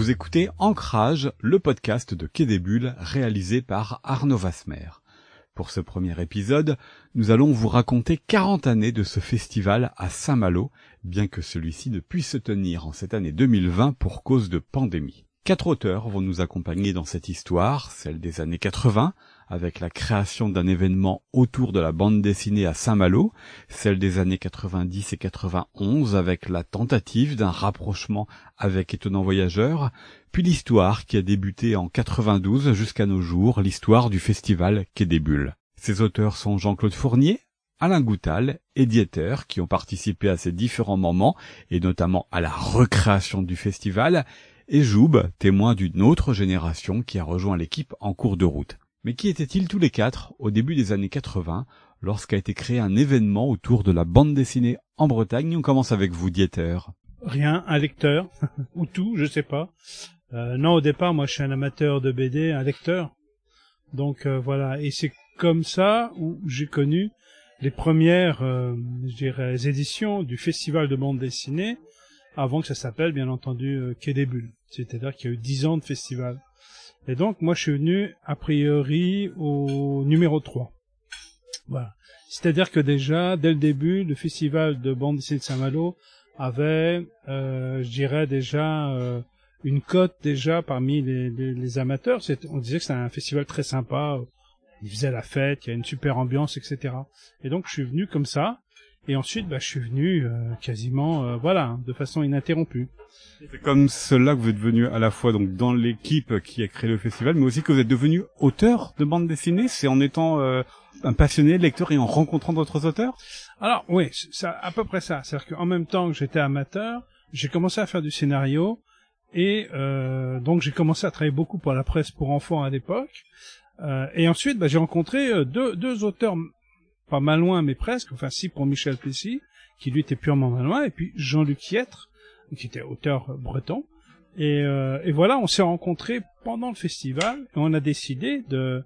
Vous écoutez Ancrage, le podcast de Quai des réalisé par Arnaud Vasmer. Pour ce premier épisode, nous allons vous raconter 40 années de ce festival à Saint-Malo, bien que celui-ci ne puisse se tenir en cette année 2020 pour cause de pandémie. Quatre auteurs vont nous accompagner dans cette histoire, celle des années 80, avec la création d'un événement autour de la bande dessinée à Saint-Malo, celle des années 90 et 91 avec la tentative d'un rapprochement avec Étonnant Voyageur, puis l'histoire qui a débuté en 92 jusqu'à nos jours, l'histoire du festival Quai. Ces auteurs sont Jean-Claude Fournier, Alain Goutal et Dieter qui ont participé à ces différents moments et notamment à la recréation du festival et Joub, témoin d'une autre génération qui a rejoint l'équipe en cours de route. Mais qui étaient-ils tous les quatre au début des années 80 lorsqu'a été créé un événement autour de la bande dessinée en Bretagne? On commence avec vous, Dieter. Rien, un lecteur, ou tout, je sais pas. Euh, non, au départ, moi je suis un amateur de BD, un lecteur. Donc euh, voilà, et c'est comme ça où j'ai connu les premières, euh, je éditions du festival de bande dessinée, avant que ça s'appelle, bien entendu, euh, Quai des. C'est-à-dire qu'il y a eu dix ans de festival. Et donc, moi, je suis venu, a priori, au numéro 3. Voilà. C'est-à-dire que déjà, dès le début, le festival de bande de Saint-Malo avait, euh, je dirais déjà, euh, une cote déjà parmi les, les, les amateurs. On disait que c'était un festival très sympa. Il faisait la fête, il y a une super ambiance, etc. Et donc, je suis venu comme ça. Et ensuite, bah, je suis venu euh, quasiment, euh, voilà, de façon ininterrompue. C'est comme cela que vous êtes venu à la fois donc dans l'équipe qui a créé le festival, mais aussi que vous êtes devenu auteur de bande dessinée. C'est en étant euh, un passionné lecteur et en rencontrant d'autres auteurs? Alors oui, c'est à peu près ça. C'est-à-dire qu'en même temps que j'étais amateur, j'ai commencé à faire du scénario et euh, donc j'ai commencé à travailler beaucoup pour la presse pour enfants à l'époque. Euh, et ensuite, bah, j'ai rencontré deux, deux auteurs pas malouins mais presque. Enfin, si pour Michel Plessis, qui lui était purement malouin, et puis Jean-Luc Yettre qui était auteur breton. Et, euh, et voilà, on s'est rencontrés pendant le festival et on a décidé de,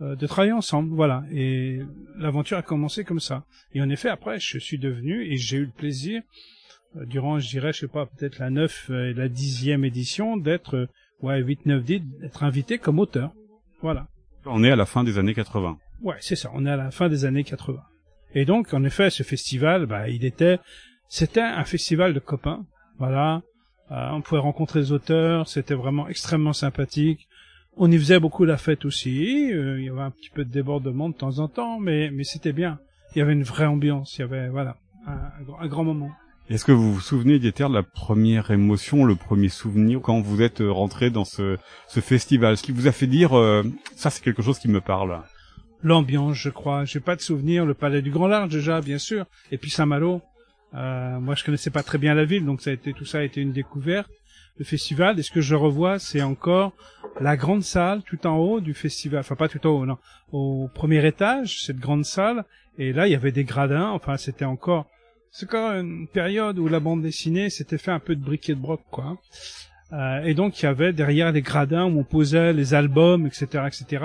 euh, de travailler ensemble. Voilà, et l'aventure a commencé comme ça. Et en effet, après, je suis devenu et j'ai eu le plaisir, euh, durant, je dirais, je sais pas, peut-être la 9 et la 10e édition, d'être, ouais, 8, 9, 10, d'être invité comme auteur. Voilà. On est à la fin des années 80. Ouais, c'est ça, on est à la fin des années 80. Et donc, en effet, ce festival, bah, il était, c'était un festival de copains. Voilà, euh, on pouvait rencontrer les auteurs, c'était vraiment extrêmement sympathique. On y faisait beaucoup la fête aussi, euh, il y avait un petit peu de débordement de temps en temps, mais, mais c'était bien. Il y avait une vraie ambiance, il y avait voilà un, grand moment. Est-ce que vous vous souvenez, Dieter, la première émotion, le premier souvenir quand vous êtes rentré dans ce, ce festival? Ce qui vous a fait dire, euh, ça c'est quelque chose qui me parle L'ambiance, je crois. J'ai pas de souvenir. Le Palais du Grand Large déjà, bien sûr. Et puis Saint-Malo. Euh, moi, je connaissais pas très bien la ville, donc ça a été tout ça a été une découverte. Le festival, et ce que je revois, c'est encore la grande salle tout en haut du festival. Enfin, pas tout en haut, non. Au premier étage, cette grande salle. Et là, il y avait des gradins. Enfin, c'était encore, c'est encore une période où la bande dessinée s'était fait un peu de briquet de broc, quoi. Euh, et donc, il y avait derrière les gradins où on posait les albums, etc., etc.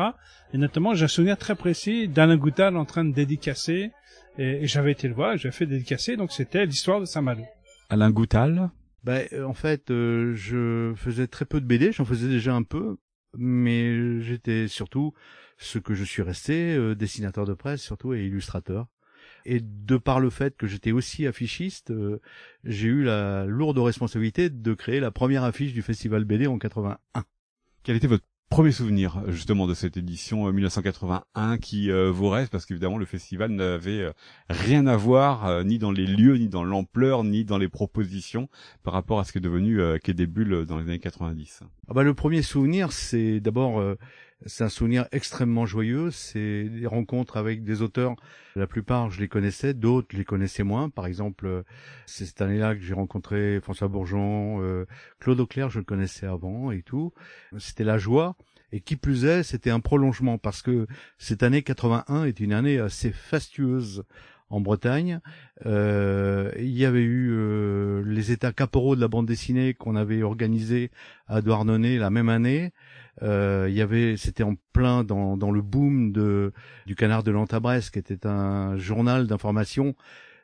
Et notamment, j'ai un souvenir très précis d'Alain Goutal en train de dédicacer et, et j'avais été le voir, j'avais fait dédicacer, donc c'était l'histoire de Saint-Malo. Alain Goutal ben, En fait, euh, je faisais très peu de BD, j'en faisais déjà un peu, mais j'étais surtout ce que je suis resté, euh, dessinateur de presse surtout et illustrateur. Et de par le fait que j'étais aussi affichiste, euh, j'ai eu la lourde responsabilité de créer la première affiche du festival BD en 81. Quel était votre premier souvenir justement de cette édition 1981 qui euh, vous reste? Parce qu'évidemment le festival n'avait euh, rien à voir euh, ni dans les lieux ni dans l'ampleur ni dans les propositions par rapport à ce qui est devenu Quai des Bulles dans les années 90. Ah bah le premier souvenir c'est d'abord c'est un souvenir extrêmement joyeux, c'est des rencontres avec des auteurs, la plupart je les connaissais, d'autres les connaissais moins. Par exemple, c'est cette année-là que j'ai rencontré François Bourgeon, Claude Auclair, je le connaissais avant et tout. C'était la joie. Et qui plus est, c'était un prolongement parce que cette année 81 est une année assez fastueuse en Bretagne. Euh, il y avait eu euh, les états caporaux de la bande dessinée qu'on avait organisé à Douarnenez la même année. Euh, il y avait, c'était en plein dans, dans le boom de du Canard de l'Antabresse, qui était un journal d'information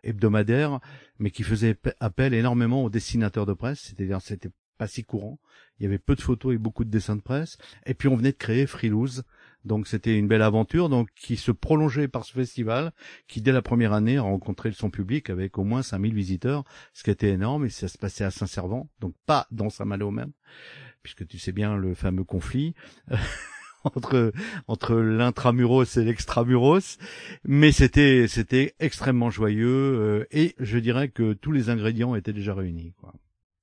hebdomadaire, mais qui faisait appel énormément aux dessinateurs de presse. C'est-à-dire, c'était pas si courant. Il y avait peu de photos et beaucoup de dessins de presse. Et puis on venait de créer Freeloose. Donc c'était une belle aventure donc qui se prolongeait par ce festival qui dès la première année a rencontré son public avec au moins 5000 visiteurs, ce qui était énorme et ça se passait à Saint-Servant, donc pas dans Saint-Malo même, puisque tu sais bien le fameux conflit. entre entre l'intramuros et l'extramuros, mais c'était c'était extrêmement joyeux euh, et je dirais que tous les ingrédients étaient déjà réunis. Quoi.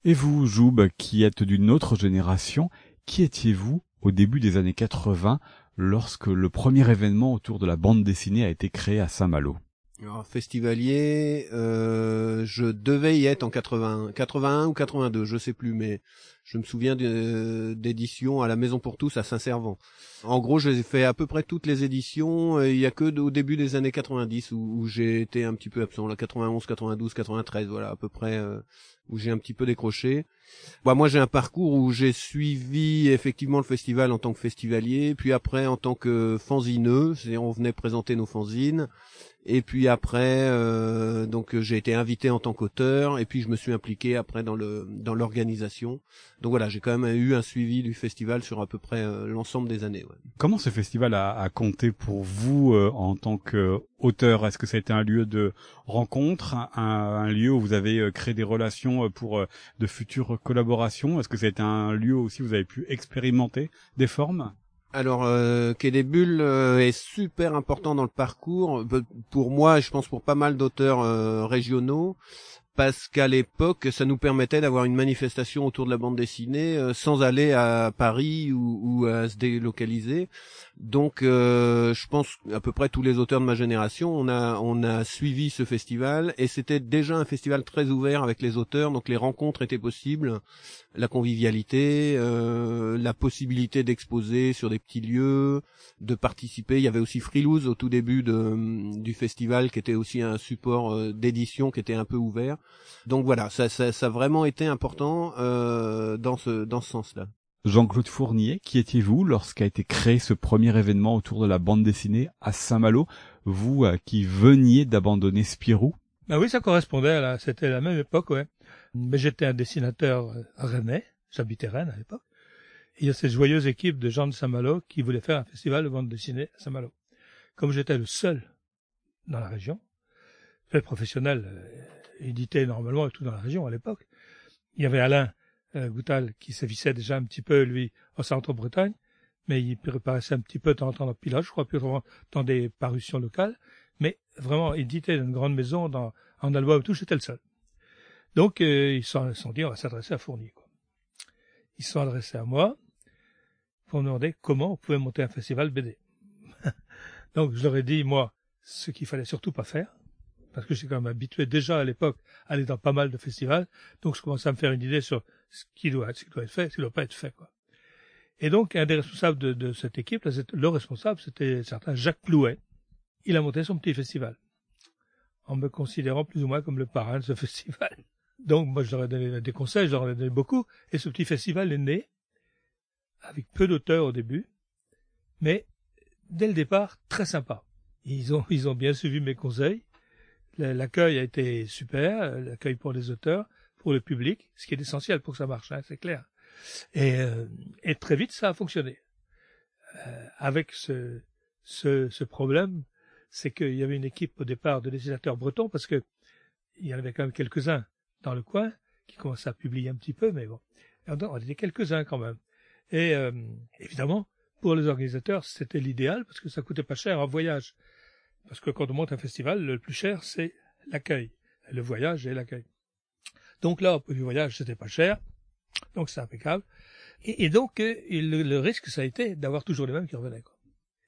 Et vous, Joub, qui êtes d'une autre génération, qui étiez-vous au début des années 80 lorsque le premier événement autour de la bande dessinée a été créé à Saint-Malo? Alors, festivalier, euh, je devais y être en 80, 81 ou 82, je sais plus, mais je me souviens d'éditions à la Maison pour tous à Saint-Servant. En gros, j'ai fait à peu près toutes les éditions. Il y a que au début des années 90 où, j'ai été un petit peu absent, la 91, 92, 93, voilà à peu près euh, où j'ai un petit peu décroché. Bah, moi, j'ai un parcours où j'ai suivi effectivement le festival en tant que festivalier, puis après en tant que fanzineux, on venait présenter nos fanzines. Et puis après, euh, donc j'ai été invité en tant qu'auteur, et puis je me suis impliqué après dans le dans l'organisation. Donc voilà, j'ai quand même eu un suivi du festival sur à peu près euh, l'ensemble des années. Comment ce festival a, a compté pour vous euh, en tant qu'auteur? Est-ce que ça a été un lieu de rencontre, un, un, lieu où vous avez créé des relations pour de futures collaborations? Est-ce que ça a été un lieu aussi où vous avez pu expérimenter des formes? Alors, euh, Quai Bulles euh, est super important dans le parcours, pour moi je pense pour pas mal d'auteurs euh, régionaux, parce qu'à l'époque, ça nous permettait d'avoir une manifestation autour de la bande dessinée euh, sans aller à Paris ou, à se délocaliser. Donc, euh, je pense à peu près tous les auteurs de ma génération, on a suivi ce festival et c'était déjà un festival très ouvert avec les auteurs, donc les rencontres étaient possibles, la convivialité, euh, la possibilité d'exposer sur des petits lieux, de participer. Il y avait aussi Freeloose au tout début du festival, qui était aussi un support euh, d'édition qui était un peu ouvert. Donc voilà, ça, ça, a vraiment été important dans ce dans ce sens-là. Jean-Claude Fournier, qui étiez-vous lorsqu'a été créé ce premier événement autour de la bande dessinée à Saint-Malo, vous euh, qui veniez d'abandonner Spirou? Ben oui, ça correspondait à la, c'était la même époque, ouais. Mais j'étais un dessinateur euh, rennais, j'habitais Rennes à l'époque. Il y a cette joyeuse équipe de gens de Saint-Malo qui voulaient faire un festival de bande dessinée à Saint-Malo. Comme j'étais le seul dans la région, fait professionnel, euh, édité normalement et tout dans la région à l'époque, il y avait Alain euh, Goutal qui sévissait déjà un petit peu, lui, au centre-Bretagne, mais il paraissait un petit peu temps dans Pilote, je crois, plus dans des parutions locales, mais vraiment édité dans une grande maison, dans, en et tout, j'étais le seul. Donc, euh, ils se sont dit, on va s'adresser à Fournier. Quoi. Ils se sont adressés à moi pour me demander comment on pouvait monter un festival BD. Donc, je leur ai dit, moi, ce qu'il fallait surtout pas faire, parce que j'étais quand même habitué déjà à l'époque à aller dans pas mal de festivals, donc je commençais à me faire une idée sur ce qui doit, être fait, ce qui doit pas être fait, quoi. Et donc, un des responsables de, cette équipe, le responsable, c'était certain Jacques Plouet. Il a monté son petit festival, en me considérant plus ou moins comme le parrain de ce festival. Donc, moi, je leur ai donné des conseils, je leur ai donné beaucoup, et ce petit festival est né, avec peu d'auteurs au début, mais, dès le départ, très sympa. Ils ont, ils ont bien suivi mes conseils, L'accueil a été super, l'accueil pour les auteurs, pour le public, ce qui est essentiel pour que ça marche, hein, c'est clair. Et, euh, et, très vite, ça a fonctionné. Euh, avec ce, ce, ce problème, c'est qu'il y avait une équipe au départ de législateurs bretons, parce que il y en avait quand même quelques-uns dans le coin qui commençaient à publier un petit peu, mais bon, on était quelques-uns quand même. Et euh, évidemment, pour les organisateurs, c'était l'idéal parce que ça coûtait pas cher en voyage. Parce que quand on monte un festival, le plus cher, c'est l'accueil. Le voyage et l'accueil. Donc là, au du voyage, c'était pas cher. Donc c'est impeccable. Et, donc, euh, le, risque, ça a été d'avoir toujours les mêmes qui revenaient. Quoi.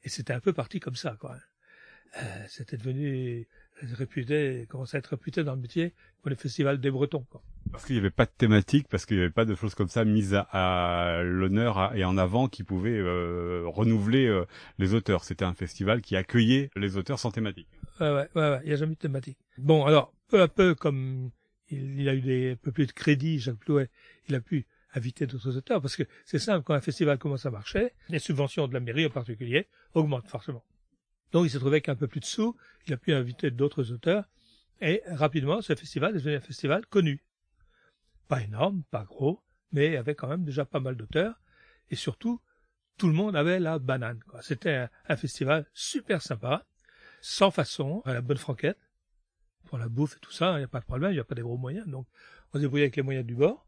Et c'était un peu parti comme ça. quoi. Euh, c'était devenu réputé, commençait à être réputé dans le métier pour les festivals des Bretons. Quoi. Parce qu'il n'y avait pas de thématique, parce qu'il n'y avait pas de choses comme ça mises à, l'honneur et en avant qui pouvaient euh, renouveler euh, les auteurs. C'était un festival qui accueillait les auteurs sans thématique. Ouais, ouais, ouais, il n'y a jamais de thématique. Bon, alors, peu à peu, comme il, a eu des, un peu plus de crédit, Jacques Plouet, il a pu inviter d'autres auteurs, parce que c'est simple, quand un festival commence à marcher, les subventions de la mairie en particulier augmentent forcément. Donc il s'est trouvé qu'un peu plus de sous, il a pu inviter d'autres auteurs, et rapidement, ce festival est devenu un festival connu. Pas énorme, pas gros, mais il avait quand même déjà pas mal d'auteurs. Et surtout, tout le monde avait la banane. C'était un festival super sympa, sans façon, à la bonne franquette, pour la bouffe et tout ça, il n'y a pas de problème, il n'y a pas des gros moyens, donc on se débrouillait avec les moyens du bord,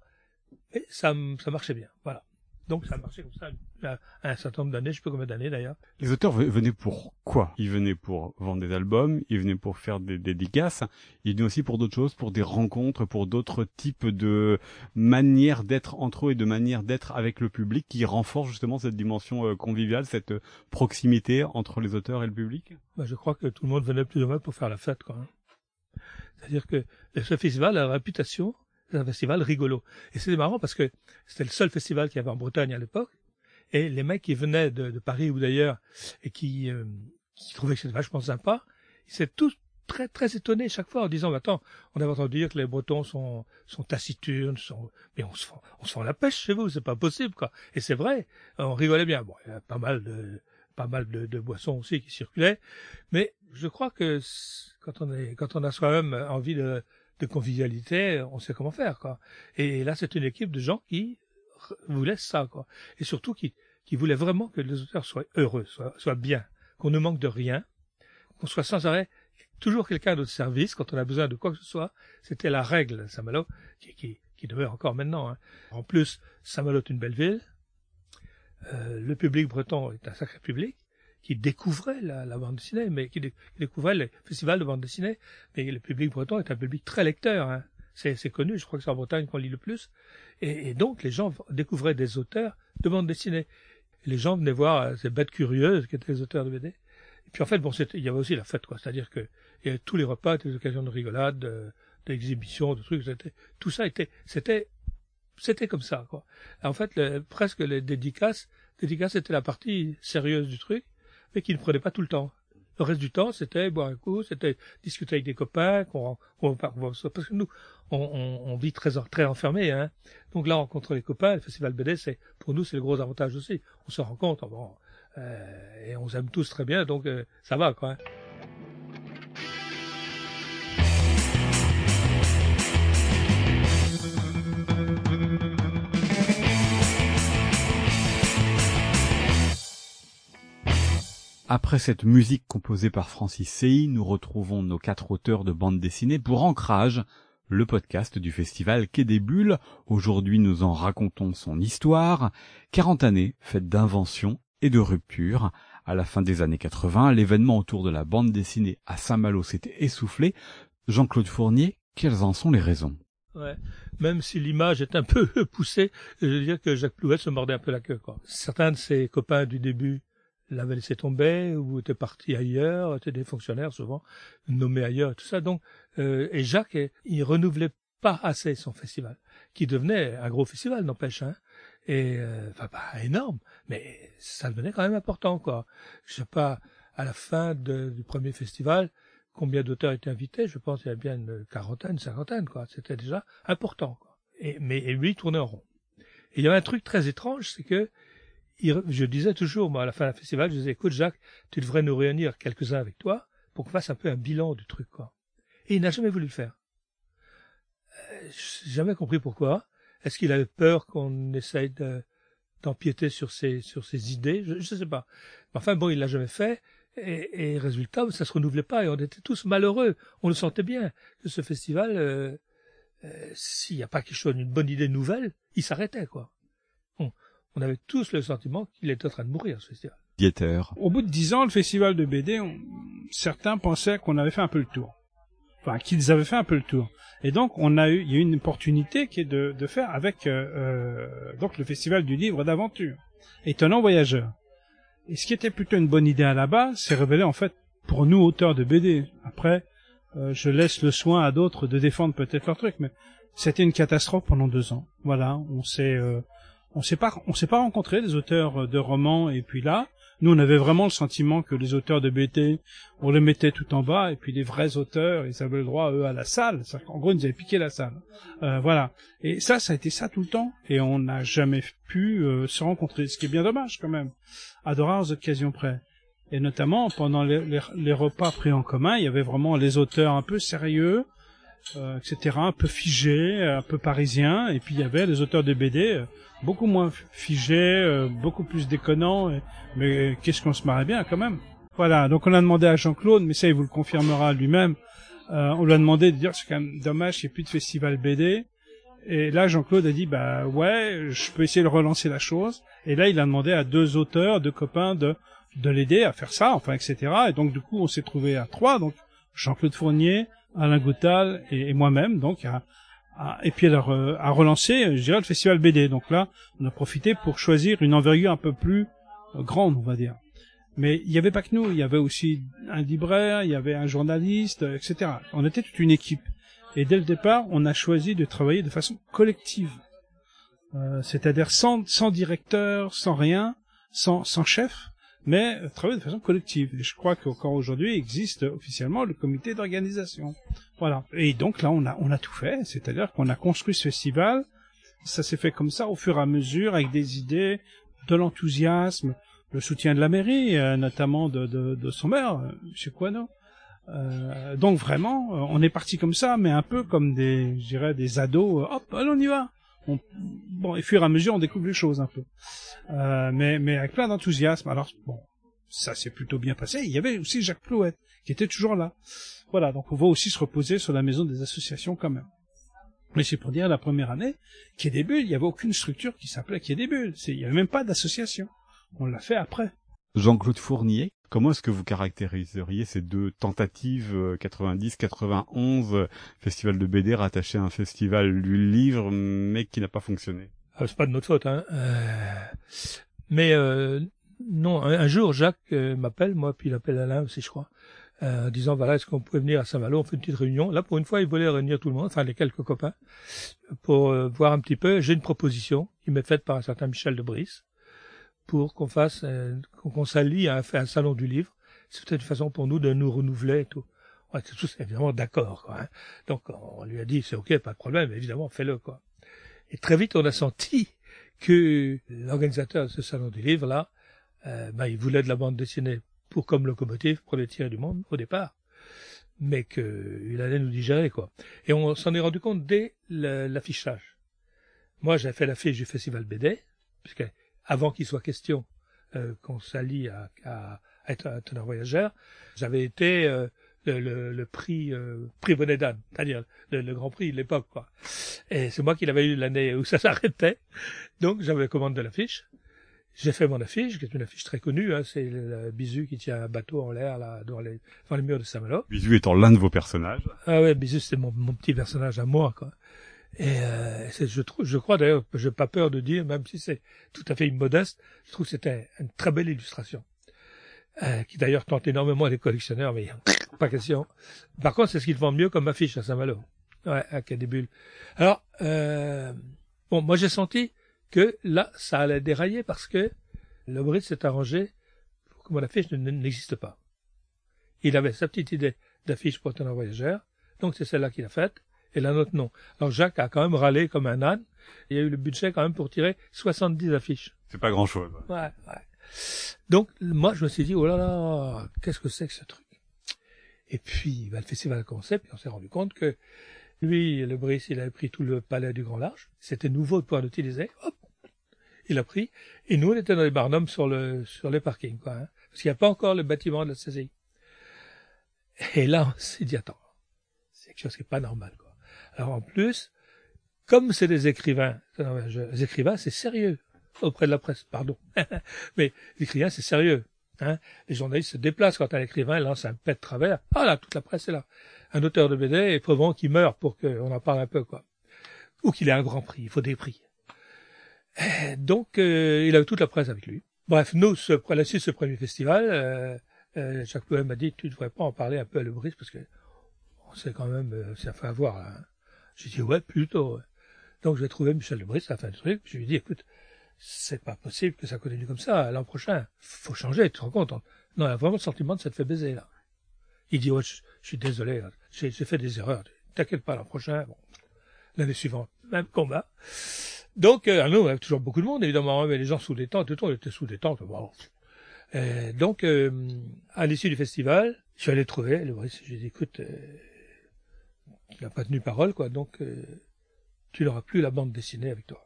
et ça, ça marchait bien. Voilà. Donc ça a marché comme ça à un certain nombre d'années, je sais pas combien d'années d'ailleurs. Les auteurs ve- venaient pour quoi? Ils venaient pour vendre des albums, ils venaient pour faire des dédicaces, ils venaient aussi pour d'autres choses, pour des rencontres, pour d'autres types de manières d'être entre eux et de manières d'être avec le public qui renforcent justement cette dimension euh, conviviale, cette euh, proximité entre les auteurs et le public? Bah, je crois que tout le monde venait plus ou moins pour faire la fête, quoi. hein. C'est-à-dire que ce festival a la réputation d'un festival rigolo. Et c'était marrant parce que c'était le seul festival qu'il y avait en Bretagne à l'époque. Et les mecs qui venaient de, Paris ou d'ailleurs et qui, euh, qui trouvaient que c'était vachement sympa, ils étaient tous très très étonnés chaque fois en disant attends on avait entendu dire que les Bretons sont sont taciturnes sont mais on se fend, on se fend la pêche chez vous c'est pas possible quoi et c'est vrai on rigolait bien bon il y a pas mal de pas mal de, boissons aussi qui circulaient mais je crois que quand on est quand on a soi-même envie de, de convivialité on sait comment faire quoi et là c'est une équipe de gens qui r- voulaient ça quoi et surtout qui qui voulaient vraiment que les auteurs soient heureux soient bien qu'on ne manque de rien qu'on soit sans arrêt toujours quelqu'un à notre service quand on a besoin de quoi que ce soit. C'était la règle, Saint-Malo, qui, qui, qui demeure encore maintenant. hein. En plus, Saint-Malo est une belle ville. Euh, le public breton est un sacré public qui découvrait la, la bande dessinée, mais qui, dé- qui découvrait les festivals de bande dessinée. Mais le public breton est un public très lecteur. Hein. C'est, connu, je crois que c'est en Bretagne qu'on lit le plus. Et, et donc, les gens découvraient des auteurs de bande dessinée. Les gens venaient voir euh, ces bêtes curieuses qui étaient les auteurs de BD. Et puis en fait, bon, il y avait aussi la fête, quoi. C'est-à-dire que il tous les repas, les occasions de rigolade, de- d'exhibition, de trucs. C'était, tout ça était, c'était, c'était comme ça, quoi. En fait, presque les dédicaces, dédicaces c'était la partie sérieuse du truc, mais qui ne prenait pas tout le temps. Le reste du temps, c'était boire un coup, c'était discuter avec des copains, qu'on, parce que nous, on, on, on vit très, très enfermé, hein. Donc là, rencontrer les copains, le festival BD, c'est, pour nous, c'est le gros avantage aussi. On se rencontre, bon, euh, et on s'aime tous très bien, donc euh, ça va, quoi. hein. Après cette musique composée par Francis Sey, nous retrouvons nos quatre auteurs de bande dessinée pour Ancrage, le podcast du festival Quai des Bulles. Aujourd'hui, nous en racontons son histoire. 40 années faites d'invention et de rupture. À la fin des années 80, l'événement autour de la bande dessinée à Saint-Malo s'était essoufflé. Jean-Claude Fournier, quelles en sont les raisons? Ouais. Même si l'image est un peu poussée, je veux dire que Jacques Plouet se mordait un peu la queue. Quoi. Certains de ses copains du début l'avaient laissé tomber ou étaient partis ailleurs, étaient des fonctionnaires souvent, nommés ailleurs tout ça. Donc, euh, et Jacques, eh, il renouvelait pas assez son festival, qui devenait un gros festival, n'empêche. Hein. Et euh, enfin, pas énorme, mais ça devenait quand même important. quoi. Je sais pas, à la fin du premier festival, combien d'auteurs étaient invités? Je pense qu'il y avait bien une quarantaine, une cinquantaine, quoi. C'était déjà important, quoi. Et, mais et lui, il tournait en rond. Et il y avait un truc très étrange, c'est que je disais toujours, moi, à la fin du festival, je disais, écoute, Jacques, tu devrais nous réunir quelques-uns avec toi pour qu'on fasse un peu un bilan du truc, quoi. Et il n'a jamais voulu le faire. Euh, jamais compris pourquoi. Est-ce qu'il avait peur qu'on essaye de, d'empiéter sur ses, sur ses idées? Je, je sais pas. Mais enfin, bon, il l'a jamais fait. Et, résultat, ça se renouvelait pas et on était tous malheureux. On le sentait bien que ce festival, euh, euh, s'il n'y a pas quelque chose, une bonne idée nouvelle, il s'arrêtait quoi. On, on avait tous le sentiment qu'il était en train de mourir ce festival. Dieter. Au bout de dix ans, le festival de BD, on- certains pensaient qu'on avait fait un peu le tour. Enfin, qu'ils avaient fait un peu le tour. Et donc, on a eu, il y a eu une opportunité qui est de, de faire avec euh, euh, donc le festival du livre d'aventure, étonnant voyageur. Et ce qui était plutôt une bonne idée à la base, s'est révélé en fait pour nous auteurs de BD. Après, euh, je laisse le soin à d'autres de défendre peut-être leur truc, mais c'était une catastrophe pendant deux ans. Voilà, on s'est euh, on s'est pas on s'est pas rencontrés les auteurs de romans et puis là nous on avait vraiment le sentiment que les auteurs de BT on les mettait tout en bas et puis les vrais auteurs ils avaient le droit eux à la salle. En gros ils nous avaient piqué la salle. Euh, voilà. Et ça ça a été ça tout le temps. Et on n'a jamais pu euh, se rencontrer ce qui est bien dommage quand même. À de rares occasions près. Et notamment pendant les repas pris en commun il y avait vraiment les auteurs un peu sérieux euh, etc., un peu figé, un peu parisien, et puis il y avait les auteurs de BD euh, beaucoup moins figés, euh, beaucoup plus déconnants, mais qu'est-ce qu'on se marrait bien quand même. Voilà, donc on a demandé à Jean-Claude, mais ça il vous le confirmera lui-même, on lui a demandé de dire c'est quand même dommage qu'il n'y ait plus de festival BD, et là Jean-Claude a dit bah ouais, je peux essayer de relancer la chose, et là il a demandé à deux auteurs, deux copains de de l'aider à faire ça, enfin etc. Et donc du coup on s'est trouvé à trois, donc Jean-Claude Fournier, Alain Goutal et, moi-même, donc à, et puis euh, à relancer, euh, je dirais, le festival BD. Donc là, on a profité pour choisir une envergure un peu plus euh, grande, on va dire. Mais il n'y avait pas que nous, il y avait aussi un libraire, il y avait un journaliste, etc. On était toute une équipe. Et dès le départ, on a choisi de travailler de façon collective. C'est-à-dire sans, directeur, sans rien, sans chef, mais travailler de façon collective. Et je crois qu'encore aujourd'hui existe officiellement le comité d'organisation. Voilà. Et donc là, on a, on a tout fait. C'est-à-dire qu'on a construit ce festival. Ça s'est fait comme ça au fur et à mesure, avec des idées, de l'enthousiasme, le soutien de la mairie, euh, notamment de, de, de son maire, M. Coano. Euh, donc vraiment, euh, on est parti comme ça, mais un peu comme des, je dirais, des ados. euh, hop, allez, on y va. On- bon, et fur et à mesure, on découvre les choses un peu. Euh, mais, mais avec plein d'enthousiasme. Alors, bon, ça s'est plutôt bien passé. Il y avait aussi Jacques Plouet, qui était toujours là. Voilà, donc on va aussi se reposer sur la maison des associations quand même. Mais c'est pour dire, la première année, Quai des Bulles, il n'y avait aucune structure qui s'appelait des Bulles. C'est- Il n'y avait même pas d'association. On l'a fait après. Jean-Claude Fournier, comment est-ce que vous caractériseriez ces deux tentatives 90-91 euh, festival de BD rattaché à un festival du livre mais qui n'a pas fonctionné? Ah, c'est pas de notre faute, hein. Euh, Mais euh, non, un, jour, Jacques euh, m'appelle, moi, puis il appelle Alain aussi, je crois, euh, en disant voilà, est-ce qu'on pouvait venir à Saint-Malo, on fait une petite réunion. Là, pour une fois, il voulait réunir tout le monde, enfin les quelques copains, pour euh, voir un petit peu. J'ai une proposition qui m'est faite par un certain Michel de Brice pour qu'on fasse, euh, qu'on s'allie à un, salon du livre. C'est peut-être une façon pour nous de nous renouveler et tout. On était tous évidemment d'accord, quoi. hein. Donc on lui a dit c'est ok, pas de problème, évidemment, fais-le, quoi. Et très vite, on a senti que l'organisateur de ce salon du livre là, euh, ben, il voulait de la bande dessinée pour comme locomotive pour les tirer du monde au départ, mais qu'il allait nous digérer quoi. Et on s'en est rendu compte dès l'affichage. Moi, j'ai fait l'affiche du festival BD, puisque avant qu'il soit question euh, qu'on s'allie à, à, à être un teneur voyageur, j'avais été euh, le, le, le prix euh, prix Bonnet d'âne, c'est-à-dire le, le grand prix de l'époque quoi. Et c'est moi qui l'avais eu l'année où ça s'arrêtait. Donc j'avais commande de l'affiche. J'ai fait mon affiche, qui est une affiche très connue. Hein, c'est le, Bisu qui tient un bateau en l'air là dans les, dans les murs de Saint-Malo. Bisu étant l'un de vos personnages. Ah ouais, Bisu c'était mon, mon petit personnage à moi quoi. Et euh, c'est- je je crois d'ailleurs, j'ai pas peur de dire, même si c'est tout à fait immodeste, je trouve que c'était une très belle illustration, euh, qui d'ailleurs tente énormément les collectionneurs, mais pas question. Par contre, c'est ce qu'ils vendent mieux comme affiche à Saint-Malo, ouais, à Bulles. Alors, euh, bon, moi j'ai senti que là, ça allait dérailler parce que le Brice s'est arrangé pour que mon affiche ne- n'existe pas. Il avait sa petite idée d'affiche pour teneur voyageur, donc c'est celle-là qu'il a faite, et la nôtre non. Alors Jacques a quand même râlé comme un âne, il y a eu le budget quand même pour tirer 70 affiches. C'est pas grand-chose. Ouais, ouais. Donc moi je me suis dit, oh là là, qu'est-ce que c'est que ce truc? Et puis bah, le festival a commencé, puis on s'est rendu compte que lui, le Brice, il avait pris tout le palais du Grand Large, c'était nouveau de pouvoir l'utiliser, hop, il a pris, et nous on était dans les barnums sur le sur les parkings, quoi, hein, parce qu'il n'y a pas encore le bâtiment de la CCI. Et là, on s'est dit, attends, c'est quelque chose qui est pas normal, quoi. Alors en plus, comme c'est des écrivains, les écrivains, c'est sérieux auprès de la presse, pardon. Mais l'écrivain, c'est sérieux. Hein les journalistes se déplacent quand un écrivain lance un pet de travers. Ah là, toute la presse est là. Un auteur de BD est probablement qu'il meurt pour qu'on en parle un peu, quoi. Ou qu'il ait un grand prix. Il faut des prix. Et donc, euh, il avait toute la presse avec lui. Bref, nous, la suite de ce premier festival, euh, euh, Jacques Plouet m'a dit, tu devrais pas en parler un peu à Le Brice parce que on sait quand même, euh, ça fait avoir. Là, hein. J'ai dit, ouais, plutôt. ouais. Donc, je vais trouver Michel Le Brice à la fin du truc. Je lui ai dit, écoute, c'est pas possible que ça continue comme ça. L'an prochain, faut changer, tu te rends compte. on- Non, il a vraiment le sentiment de s'être fait baiser, là. Il dit, ouais, je, suis désolé, j'ai j'ai fait des erreurs. T'inquiète pas, l'an prochain, bon, l'année suivante, même combat. Donc, euh, il y avait toujours beaucoup de monde, évidemment, mais les gens sous des tentes, tout ils étaient sous des tentes. Donc, euh, à l'issue du festival, je suis allé trouver le Brice. J'ai dit, écoute, euh, il n'a pas tenu parole, quoi. Donc, euh, tu n'auras plus la bande dessinée avec toi.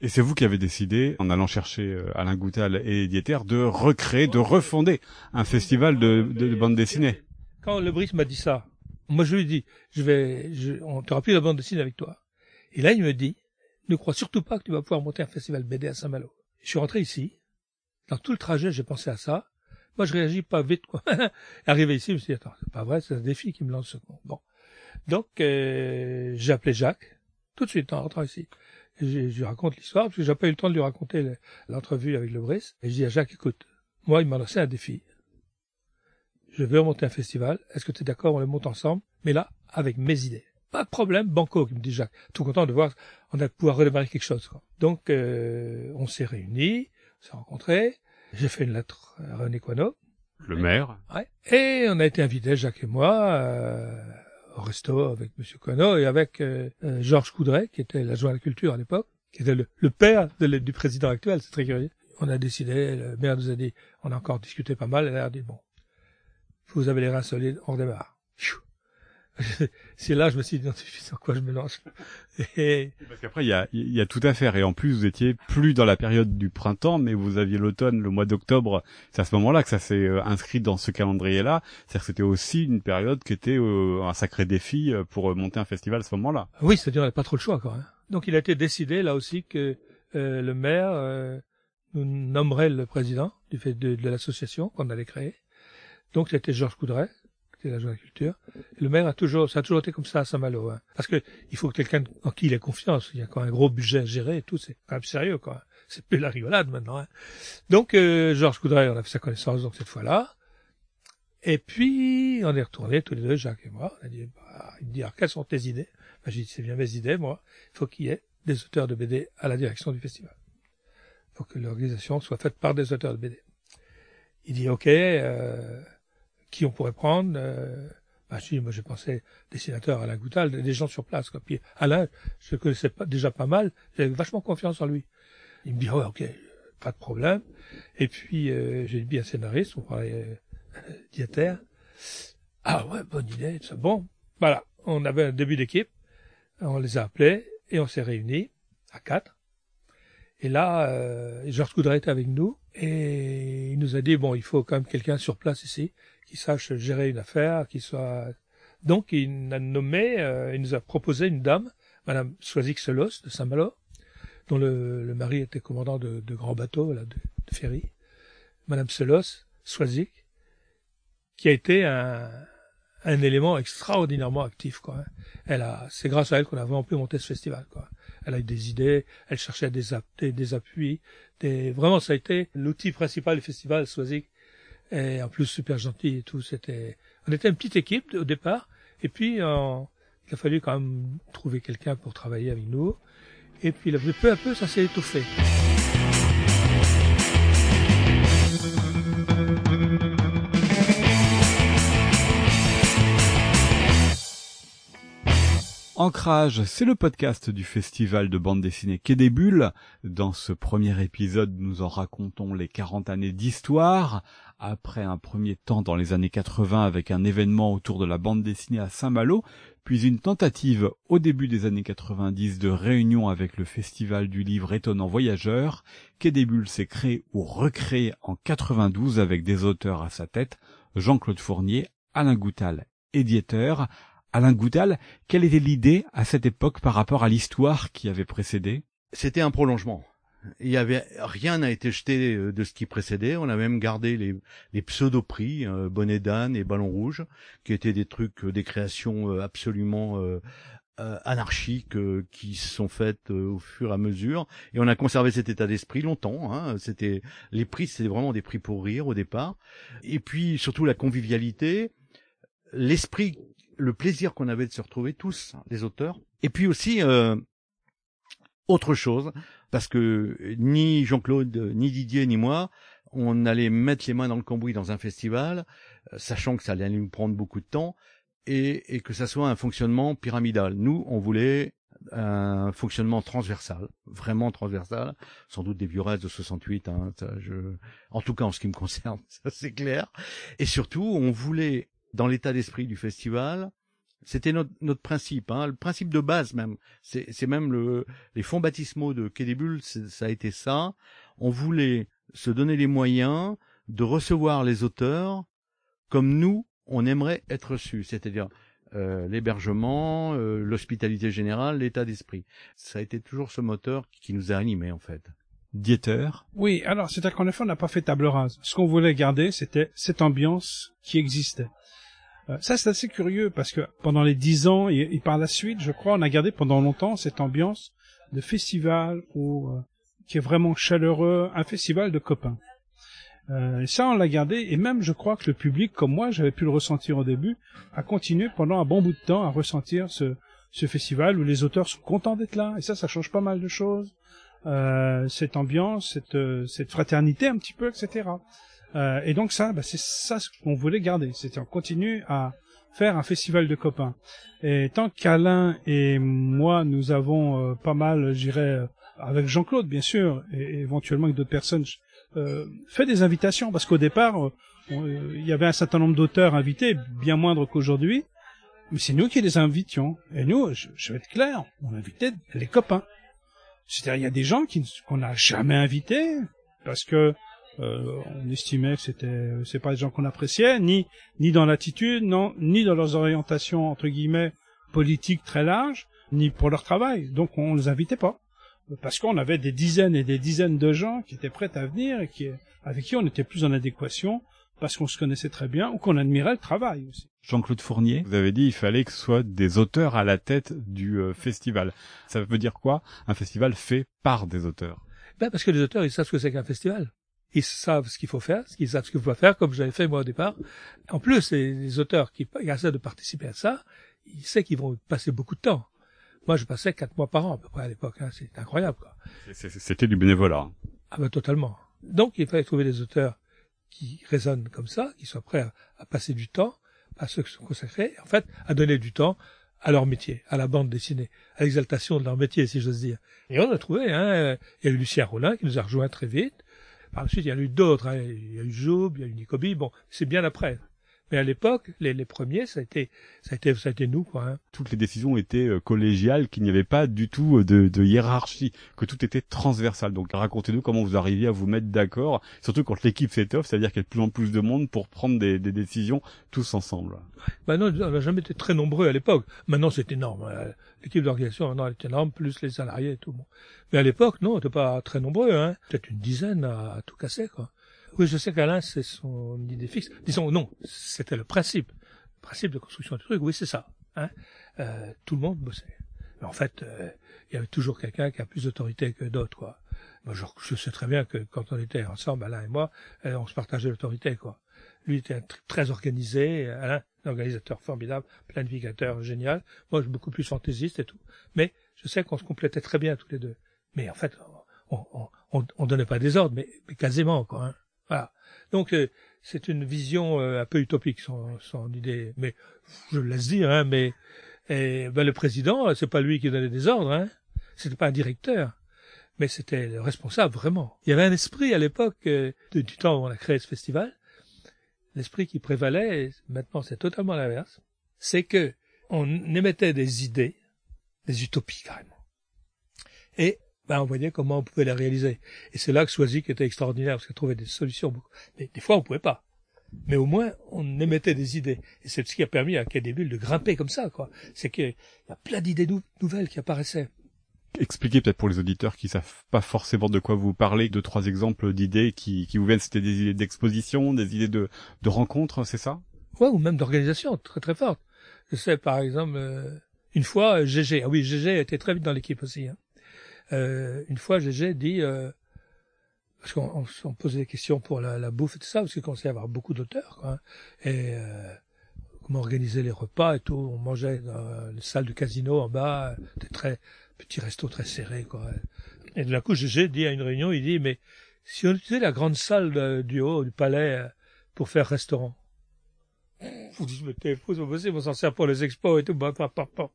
Et c'est vous qui avez décidé, en allant chercher euh, Alain Goutal et Dieter, de recréer, de refonder un festival de, de, de bande dessinée. Quand le Brice m'a dit ça, moi je lui ai dit, je vais, je, on t'aura plus la bande dessinée avec toi. Et là, il me dit, ne crois surtout pas que tu vas pouvoir monter un festival BD à Saint-Malo. Je suis rentré ici. Dans tout le trajet, j'ai pensé à ça. Moi, je réagis pas vite, quoi. Arrivé ici, je me suis dit, attends, c'est pas vrai, c'est un défi qui me lance. Bon. Donc, euh, j'ai appelé Jacques, tout de suite, en rentrant ici. Je, je lui raconte l'histoire, parce que j'ai pas eu le temps de lui raconter le- l'entrevue avec le Brice. Et je dis à Jacques, écoute, moi, il m'a lancé un défi. Je veux remonter un festival. Est-ce que tu es d'accord, on le monte ensemble, mais là, avec mes idées. Pas de problème, banco, me dit Jacques. Tout content de voir, on a pouvoir redémarrer quelque chose. Quoi. Donc, euh, on s'est réunis, on s'est rencontrés. J'ai fait une lettre à René Coineau. Le maire. Ouais. Et on a été invités, Jacques et moi, euh, au avec Monsieur Coineau et avec euh, euh, Georges Coudray, qui était l'adjoint à la culture à l'époque, qui était le, père du président actuel. C'est très curieux. On a décidé, le maire nous a dit, on a encore discuté pas mal, elle a dit, bon, vous avez les reins solides, on redémarre. Pfiou. C'est là, je me suis dit, non, c'est quoi je me lance. Et Parce qu'après, il y a, il y a tout à faire. Et en plus, vous étiez plus dans la période du printemps, mais vous aviez l'automne, le mois d'octobre. C'est à ce moment-là que ça s'est euh, inscrit dans ce calendrier-là. C'est-à-dire que c'était aussi une période qui était euh, un sacré défi euh, pour monter un festival à ce moment-là. Oui, c'est-à-dire on n'a pas trop le choix quand même. Donc il a été décidé là aussi que euh, le maire euh, nous nommerait le président du fait de, de l'association qu'on allait créer. Donc c'était Georges Coudray, qui était l'agent de la culture. Le maire a toujours, ça a toujours été comme ça à Saint-Malo. Hein. Parce que il faut quelqu'un en qui il ait confiance. Il y a quand même un gros budget à gérer et tout. C'est quand même sérieux quoi. C'est plus la rigolade maintenant. Hein. Donc euh, Georges Coudray, on a fait sa connaissance donc cette fois-là. Et puis on est retourné tous les deux, Jacques et moi. On a dit, bah, il me dit alors quelles sont tes idées? Ben, J'ai dit c'est bien mes idées moi il faut qu'il y ait des auteurs de BD à la direction du festival. Il faut que l'organisation soit faite par des auteurs de BD. Il dit OK, euh, qui on pourrait prendre euh, je dis, moi j'ai pensé dessinateur Alain Goutal, des gens sur place. Quoi. Puis Alain, je le connaissais pas, déjà pas mal, j'avais vachement confiance en lui. Il me dit ouais ok, pas de problème. Et puis euh, j'ai dit un scénariste, on parlait euh, Dieter. Ah ouais, bonne idée, c'est bon. Voilà, on avait un début d'équipe, on les a appelés et on s'est réunis à quatre. Et là, euh, Georges Coudray était avec nous et il nous a dit bon, il faut quand même quelqu'un sur place ici qui sache gérer une affaire, qui soit. Donc il a nommé, euh, il nous a proposé une dame, Madame Soisic Selos de Saint-Malo, dont le, le mari était commandant de, de grands bateaux, là, de, ferry. Madame Selos, Soisic, qui a été un, un élément extraordinairement actif. Quoi. Elle a, c'est grâce à elle qu'on a vraiment pu monter ce festival. Quoi. Elle a eu des idées, elle cherchait des, des, des appuis, des, vraiment ça a été l'outil principal du festival, Soisic. Et en plus super gentil et tout. C'était, on était une petite équipe au départ, et puis euh, il a fallu quand même trouver quelqu'un pour travailler avec nous. Et puis peu à peu, ça s'est étouffé. Ancrage, c'est le podcast du festival de bande dessinée Quai. Dans ce premier épisode, nous en racontons les 40 années d'histoire. Après un premier temps dans les années 80 avec un événement autour de la bande dessinée à Saint-Malo, puis une tentative au début des années 90 de réunion avec le festival du livre étonnant voyageur, Quai s'est créé ou recréé en 92 avec des auteurs à sa tête, Jean-Claude Fournier, Alain Goutal et Dieter, Alain Goutal, quelle était l'idée à cette époque par rapport à l'histoire qui avait précédé? C'était un prolongement. Il y avait rien n'a été jeté euh, de ce qui précédait. On a même gardé les, les pseudo-prix, euh, bonnet d'âne et ballon rouge, qui étaient des trucs, euh, des créations absolument euh, anarchiques euh, qui sont faites au fur et à mesure. Et on a conservé cet état d'esprit longtemps. Hein. C'était les prix, c'était vraiment des prix pour rire au départ. Et puis surtout la convivialité, l'esprit, le plaisir qu'on avait de se retrouver tous, les auteurs. Et puis aussi euh, autre chose, parce que ni Jean-Claude, ni Didier, ni moi, on allait mettre les mains dans le cambouis dans un festival, euh, sachant que ça allait nous prendre beaucoup de temps, et, et que ça soit un fonctionnement pyramidal. Nous, on voulait un fonctionnement transversal, vraiment transversal, sans doute des vieux restes de 68, hein, ça, je... en tout cas en ce qui me concerne, ça c'est clair. Et surtout, on voulait, dans l'état d'esprit du festival, C'était notre, notre principe, hein, le principe de base même. C'est même le, les fonds baptismaux de Quai des Bulles, ça a été ça. On voulait se donner les moyens de recevoir les auteurs comme nous, on aimerait être reçus, c'est-à-dire euh, l'hébergement, euh, l'hospitalité générale, l'état d'esprit. Ça a été toujours ce moteur qui nous a animés en fait. Dieter? Oui, alors c'est-à-dire qu'en effet on n'a pas fait table rase. Ce qu'on voulait garder, c'était cette ambiance qui existait. Euh, ça c'est assez curieux parce que pendant les dix ans et, par la suite, je crois, on a gardé pendant longtemps cette ambiance de festival où, qui est vraiment chaleureux, un festival de copains. Euh, ça, on l'a gardé, et même je crois que le public, comme moi, j'avais pu le ressentir au début, a continué pendant un bon bout de temps à ressentir ce, ce festival où les auteurs sont contents d'être là, et ça, ça change pas mal de choses. Euh, cette ambiance, cette, euh, cette fraternité un petit peu, etc. Euh, et donc ça, bah, c'est ça ce qu'on voulait garder. C'était on continue à faire un festival de copains. Et tant qu'Alain et moi, nous avons euh, pas mal, j'irais, avec Jean-Claude bien sûr, et éventuellement avec d'autres personnes, euh, fait des invitations parce qu'au départ, euh, euh, il y avait un certain nombre d'auteurs invités, bien moindres qu'aujourd'hui, mais c'est nous qui les invitions. Et nous, je, vais être clair, on invitait les copains. C'est-à-dire, il y a des gens qu'on n'a jamais invités parce que euh, on estimait que c'était c'est pas des gens qu'on appréciait, ni ni dans l'attitude, non, ni dans leurs orientations entre guillemets politiques très larges, ni pour leur travail. Donc on les invitait pas parce qu'on avait des dizaines et des dizaines de gens qui étaient prêts à venir et qui, avec qui on était plus en adéquation parce qu'on se connaissait très bien ou qu'on admirait le travail aussi. Jean-Claude Fournier, vous avez dit il fallait que ce soit des auteurs à la tête du euh, festival. Ça veut dire quoi Un festival fait par des auteurs? Ben Parce que les auteurs, ils savent ce que c'est qu'un festival. Ils savent ce qu'il faut faire, ils savent ce qu'il faut faire, comme j'avais fait moi au départ. En plus, les, auteurs qui essaient de participer à ça, ils savent qu'ils vont passer beaucoup de temps. Moi, je passais quatre mois par an à peu près à l'époque. Hein. C'est incroyable. quoi. C'était du bénévolat. Ah ben totalement. Donc, il fallait trouver des auteurs qui résonnent comme ça, qui soient prêts à, passer du temps, à se consacrer, en fait, à donner du temps à leur métier, à la bande dessinée, à l'exaltation de leur métier, si j'ose dire. Et on a trouvé, hein, il y a eu Lucien Rollin qui nous a rejoint très vite. Par la suite, il y a eu d'autres, hein. il y a eu Job, il y a eu Nicobi, bon, c'est bien après. Mais à l'époque, les, les, premiers, ça a été, ça a été, ça a été nous, quoi. Hein. Toutes les décisions étaient euh, collégiales, qu'il n'y avait pas du tout euh, de, de, hiérarchie, que tout était transversal. Donc racontez-nous comment vous arriviez à vous mettre d'accord, surtout quand l'équipe s'étoffe, c'est-à-dire qu'il y a de plus en plus de monde pour prendre des, des décisions tous ensemble. Bah non, on n'a jamais été très nombreux à l'époque. Maintenant, c'est énorme. Hein. L'équipe d'organisation, maintenant, elle est énorme, plus les salariés et tout. Mais à l'époque, non, on n'était pas très nombreux, hein. Peut-être une dizaine à, à tout casser, quoi. Oui, je sais qu'Alain, c'est son idée fixe. Disons, non, c'était le principe. Le principe de construction du truc, oui, c'est ça. Hein euh, tout le monde bossait. Mais en fait, euh, il y avait toujours quelqu'un qui a plus d'autorité que d'autres, quoi. Moi, je, je, sais très bien que quand on était ensemble, Alain et moi, euh, on se partageait l'autorité, quoi. Lui était très organisé, Alain, un organisateur formidable, planificateur génial. Moi, je suis beaucoup plus fantaisiste et tout. Mais je sais qu'on se complétait très bien tous les deux. Mais en fait, on, on, on, on donnait pas des ordres, mais, mais quasiment, quoi. Hein. Voilà. Donc euh, c'est une vision euh, un peu utopique son, son idée, mais je le laisse dire. Hein, mais et, ben, le président, c'est pas lui qui donnait des ordres, hein. C'était pas un directeur, mais c'était le responsable vraiment. Il y avait un esprit à l'époque euh, du temps où on a créé ce festival, l'esprit qui prévalait. Maintenant, c'est totalement l'inverse. C'est que on émettait des idées, des utopies carrément, et ben, on voyait comment on pouvait la réaliser. Et c'est là que Swazik était extraordinaire, parce qu'elle trouvait des solutions. Mais des fois, on pouvait pas. Mais au moins, on émettait des idées. Et c'est ce qui a permis à Bulles de grimper comme ça, quoi. C'est qu'il y a plein d'idées nouvelles qui apparaissaient. Expliquez peut-être pour les auditeurs qui savent pas forcément de quoi vous parlez, deux, trois exemples d'idées qui, qui vous viennent. C'était des idées d'exposition, des idées de, de rencontres, c'est ça? Ouais, ou même d'organisation, très très forte. Je sais, par exemple, euh, une fois, GG, ah oui, GG était très vite dans l'équipe aussi, hein. Euh, une fois, j'ai dit, euh, parce qu'on on, posait des questions pour la, la, bouffe et tout ça, parce qu'il commençait avoir beaucoup d'auteurs, quoi, et euh, comment organiser les repas et tout. On mangeait dans les salles du casino en bas, des très petits restos très serrés, quoi. Et d'un coup, j'ai dit à une réunion, il dit, mais si on utilisait la grande salle du haut du palais euh, pour faire restaurant, vous dites, mais t'es fou, c'est possible, on s'en sert pour les expos et tout, bah, bah, bah,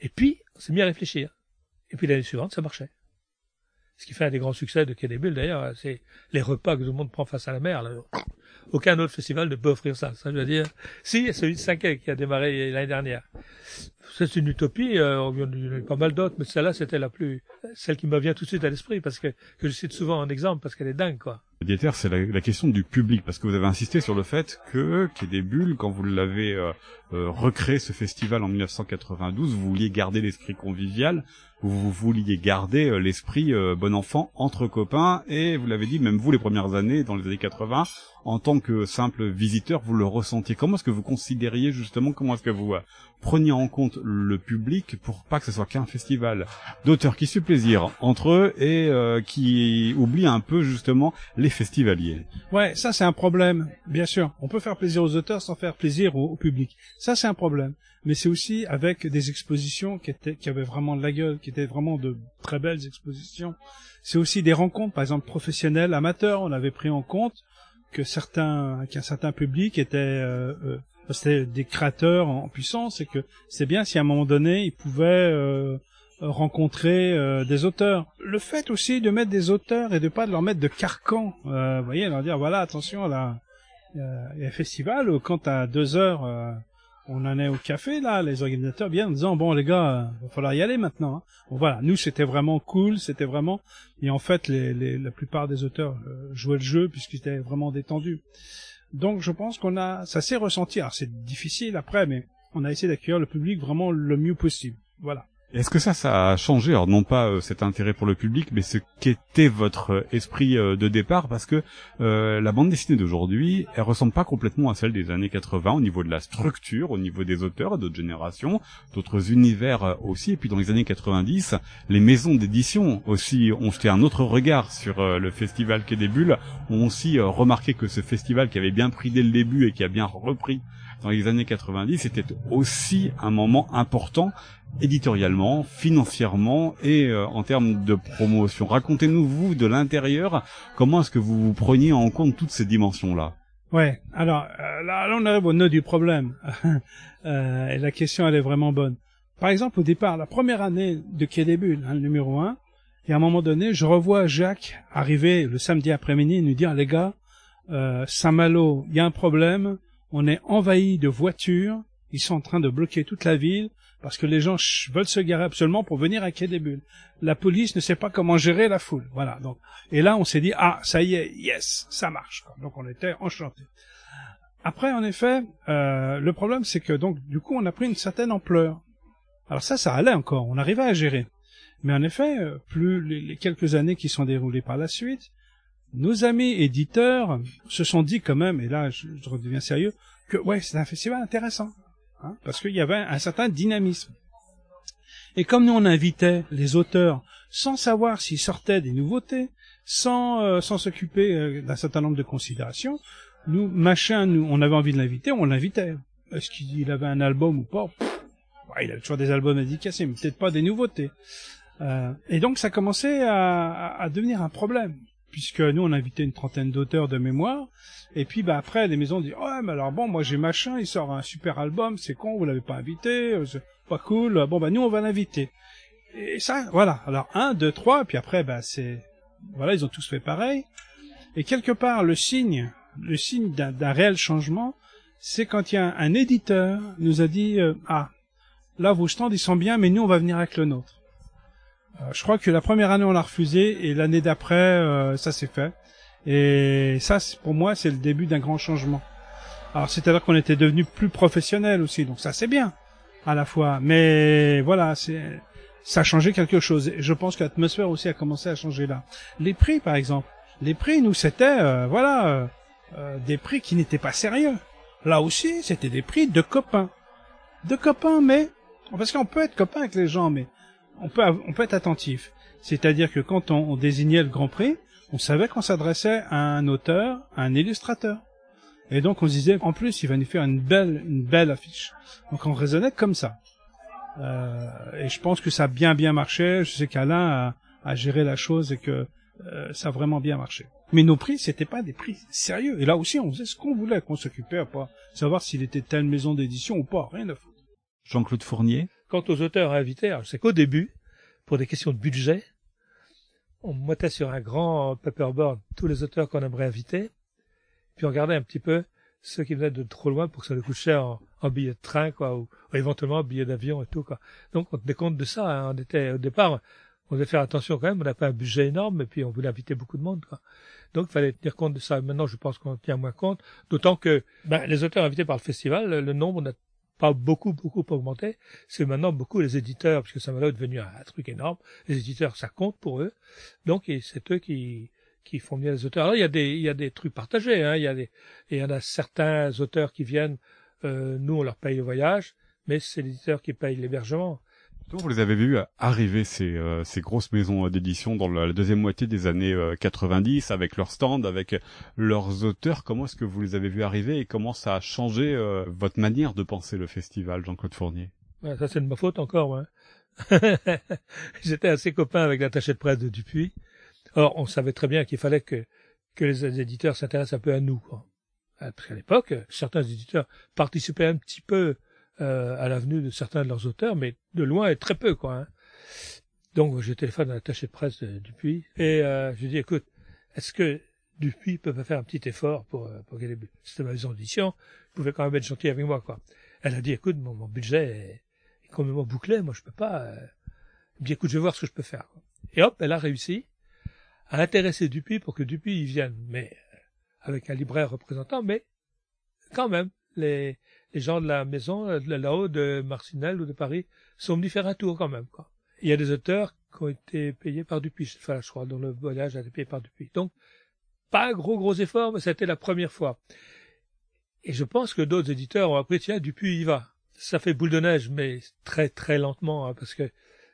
Et puis, on s'est mis à réfléchir. Et puis l'année suivante, ça marchait. Ce qui fait un des grands succès de Quai d'ailleurs, c'est les repas que tout le monde prend face à la mer. aucun autre festival ne peut offrir ça. Ça, je veux dire, si, celui de Cinquet qui a démarré l'année dernière. C'est une utopie, euh, il y en a pas mal d'autres, mais celle-là, c'était la plus, celle qui me vient tout de suite à l'esprit, parce que, que je cite souvent en exemple, parce qu'elle est dingue, quoi. Dieter, c'est la, question du public, parce que vous avez insisté sur le fait que Quai des Bulles, quand vous l'avez euh, euh, recréé ce festival en 1992, vous vouliez garder l'esprit convivial, vous vouliez garder euh, l'esprit bon enfant entre copains, et vous l'avez dit, même vous les premières années, dans les années 80, en tant que simple visiteur, vous le ressentiez. Comment est-ce que vous considériez justement, comment est-ce que vous preniez en compte le public pour pas que ce soit qu'un festival d'auteurs qui se plaisir entre eux et euh, qui oublient un peu justement les festivaliers Ouais, ça c'est un problème, bien sûr. On peut faire plaisir aux auteurs sans faire plaisir au, au public. Ça c'est un problème. Mais c'est aussi avec des expositions qui étaient, qui avaient vraiment de la gueule, qui étaient vraiment de très belles expositions. C'est aussi des rencontres, par exemple professionnelles, amateurs. On avait pris en compte que certains, qu'un certain public était, euh, euh, c'était des créateurs en puissance et que c'est bien si à un moment donné ils pouvaient euh, rencontrer euh, des auteurs. Le fait aussi de mettre des auteurs et de pas de leur mettre de carcan, euh, vous voyez, leur dire voilà attention là, il y a un festival quand à deux heures euh, on en est au café là, les organisateurs viennent en disant bon les gars, il va falloir y aller maintenant. Hein. Voilà, nous c'était vraiment cool, c'était vraiment et en fait la plupart des auteurs jouaient le jeu puisqu'ils étaient vraiment détendus. Donc je pense qu'on a, ça s'est ressenti. Alors c'est difficile après, mais on a essayé d'accueillir le public vraiment le mieux possible. Voilà. Est-ce que ça, ça a changé? Alors non pas euh, cet intérêt pour le public, mais ce qu'était votre euh, esprit euh, de départ, parce que euh, la bande dessinée d'aujourd'hui, elle ressemble pas complètement à celle des années 80 au niveau de la structure, au niveau des auteurs, d'autres générations, d'autres univers aussi. Et puis dans les années 90, les maisons d'édition aussi ont jeté un autre regard sur le festival Quai des Bulles, ont aussi remarqué que ce festival qui avait bien pris dès le début et qui a bien repris dans les années 90, c'était aussi un moment important éditorialement, financièrement et euh, en termes de promotion. Racontez-nous vous de l'intérieur, comment est-ce que vous, vous preniez en compte toutes ces dimensions-là? Ouais, alors euh, là, on arrive au nœud du problème. euh, et la question elle est vraiment bonne. Par exemple, au départ, la première année de Quai des Bulles, hein, le numéro 1, et à un moment donné, je revois Jacques arriver le samedi après-midi et nous dire les gars, euh, Saint-Malo, il y a un problème, on est envahi de voitures, ils sont en train de bloquer toute la ville parce que les gens veulent se garer absolument pour venir à Quai des Bulles. La police ne sait pas comment gérer la foule. Voilà. Donc, et là, on s'est dit ah ça y est, yes, ça marche. Donc on était enchantés. Après, en effet, euh, le problème c'est que donc du coup on a pris une certaine ampleur. Alors ça, ça allait encore, on arrivait à gérer. Mais en effet, euh, plus les, les quelques années qui sont déroulées par la suite, nos amis éditeurs se sont dit quand même, et là je, je redeviens sérieux, que ouais, c'est un festival intéressant, hein, parce qu'il y avait un certain dynamisme. Et comme nous on invitait les auteurs sans savoir s'ils sortaient des nouveautés, sans euh, s'occuper euh, d'un certain nombre de considérations, nous machin, nous on avait envie de l'inviter, on l'invitait. Est-ce qu'il avait un album ou pas? Il avait toujours des albums dédicacés, mais peut-être pas des nouveautés. Euh, et donc ça commençait à, à devenir un problème puisque nous on invitait une trentaine d'auteurs de mémoire. Et puis bah après les maisons disent ouais mais alors bon moi j'ai machin il sort un super album c'est con vous l'avez pas invité c'est pas cool bon bah nous on va l'inviter. Et ça voilà. Alors un deux trois puis après bah c'est voilà ils ont tous fait pareil. Et quelque part le signe le signe d'un réel changement c'est quand il y a un, éditeur nous a dit euh, ah là vos stands ils sont bien mais nous on va venir avec le nôtre euh, je crois que la première année on l'a refusé et l'année d'après euh, ça s'est fait. Et ça, pour moi, c'est le début d'un grand changement. Alors c'est-à-dire qu'on était devenu plus professionnel aussi, donc ça c'est bien à la fois. Mais voilà, c'est ça a changé quelque chose. Et je pense que l'atmosphère aussi a commencé à changer là. Les prix, par exemple, les prix, nous c'était euh, voilà euh, euh, des prix qui n'étaient pas sérieux. Là aussi, c'était des prix de copains, de copains, mais parce qu'on peut être copain avec les gens, mais on peut, on peut être attentif. C'est-à-dire que quand on, désignait le Grand Prix, on savait qu'on s'adressait à un auteur, à un illustrateur. Et donc on se disait, en plus, il va nous faire une belle, une belle affiche. Donc on raisonnait comme ça. Euh, et je pense que ça a bien bien marché. Je sais qu'Alain a, a, géré la chose et que euh, ça a vraiment bien marché. Mais nos prix, c'était pas des prix sérieux. Et là aussi, on faisait ce qu'on voulait, qu'on s'occupait à pas savoir s'il était telle maison d'édition ou pas, rien à foutre. Jean-Claude Fournier Quant aux auteurs invités, c'est qu'au début, pour des questions de budget, on mettait sur un grand paperboard tous les auteurs qu'on aimerait inviter. puis on regardait un petit peu ceux qui venaient de trop loin pour que ça nous coûte cher en, en billets de train, quoi, ou, éventuellement en billets d'avion et tout, quoi. Donc on tenait compte de ça. Hein. On était au départ, on devait faire attention quand même. On n'a pas un budget énorme, et puis on voulait inviter beaucoup de monde, quoi. Donc il fallait tenir compte de ça. Maintenant, je pense qu'on tient moins compte, d'autant que ben, les auteurs invités par le festival, le nombre n'a pas beaucoup, beaucoup augmenté. C'est maintenant beaucoup les éditeurs, puisque ça est devenu un, un, truc énorme. Les éditeurs, ça compte pour eux. Donc c'est eux qui qui font bien les auteurs. Alors il y a des il y a des trucs partagés. Hein. Il y a des il y en a certains auteurs qui viennent. Euh, nous on leur paye le voyage, mais c'est l'éditeur qui paye l'hébergement. Vous les avez vus arriver ces, euh, grosses maisons d'édition dans la deuxième moitié des années euh, 90 avec leurs stands, avec leurs auteurs. Comment est-ce que vous les avez vus arriver et comment ça a changé euh, votre manière de penser le festival, Jean-Claude Fournier? Ça c'est de ma faute encore. Hein. J'étais assez copain avec l'attaché de presse de Dupuis. Or, on savait très bien qu'il fallait que, les éditeurs s'intéressent un peu à nous. Quoi. Parce qu'à l'époque, certains éditeurs participaient un petit peu euh, à l'avenue de certains de leurs auteurs, mais de loin et très peu, quoi. Hein. Donc, je téléphone à l'attaché de presse de Dupuis et euh, je dis, écoute, est-ce que Dupuis peut pas faire un petit effort pour euh, pour qu'elle C'était ma d'édition, il pouvait quand même être gentil avec moi, quoi. Elle a dit, écoute, mon, mon budget est, est complètement bouclé, moi je peux pas. Euh... Elle me dit, écoute, je vais voir ce que je peux faire. Quoi. Et hop, elle a réussi à intéresser Dupuis pour que Dupuis y vienne, mais avec un libraire représentant, mais quand même, les, les gens de la maison, là-haut, de Marcinelle ou de Paris, sont venus faire un tour quand même. Quoi. Il y a des auteurs qui ont été payés par Dupuis, enfin, je crois, dont le voyage a été payé par Dupuis. Donc, pas gros, gros effort, mais c'était la première fois. Et je pense que d'autres éditeurs ont appris, tiens, Dupuis y va. Ça fait boule de neige, mais très, très lentement, hein, parce que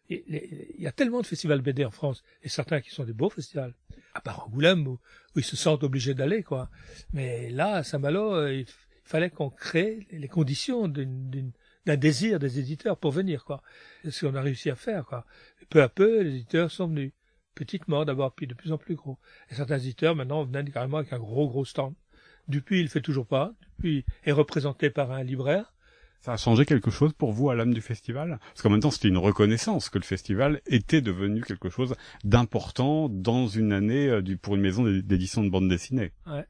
il y a tellement de festivals BD en France, et certains qui sont des beaux festivals, à part Angoulême, où, où ils se sentent obligés d'aller, quoi. Mais là, à Saint-Malo, il, fallait qu'on crée les conditions d'un désir des éditeurs pour venir, quoi. C'est ce qu'on a réussi à faire, quoi. Et peu à peu, les éditeurs sont venus. Petitement d'abord, puis de plus en plus gros. Et certains éditeurs, maintenant, venaient carrément avec un gros, gros stand. Dupuis, il fait toujours pas. Dupuis est représenté par un libraire. Ça a changé quelque chose pour vous à l'âme du festival? Parce qu'en même temps, c'était une reconnaissance que le festival était devenu quelque chose d'important dans une année euh, pour une maison d'édition de bande dessinée. Ouais.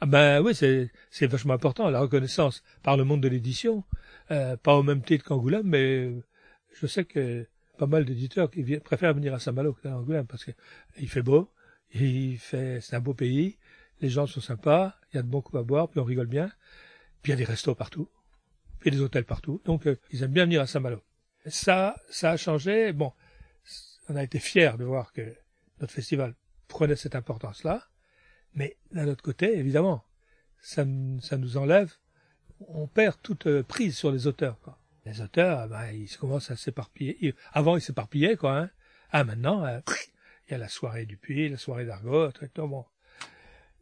Ah ben oui, c'est c'est vachement important la reconnaissance par le monde de l'édition, euh, pas au même titre qu'Angoulême, mais je sais que pas mal d'éditeurs qui préfèrent venir à Saint-Malo qu'à Angoulême parce que il fait beau, il fait c'est un beau pays, les gens sont sympas, il y a de bons coups à boire, puis on rigole bien, puis il y a des restos partout et des hôtels partout. Donc, euh, ils aiment bien venir à Saint-Malo. Ça, ça a changé. Bon, on a été fiers de voir que notre festival prenait cette importance-là. Mais d'un autre côté, évidemment, ça, ça nous enlève, on perd toute euh, prise sur les auteurs. Quoi. Les auteurs, ben, ils commencent à s'éparpiller. Avant, ils s'éparpillaient, quoi. Hein. Ah, maintenant, euh, il y a la soirée du Puy, la soirée d'Argot, bon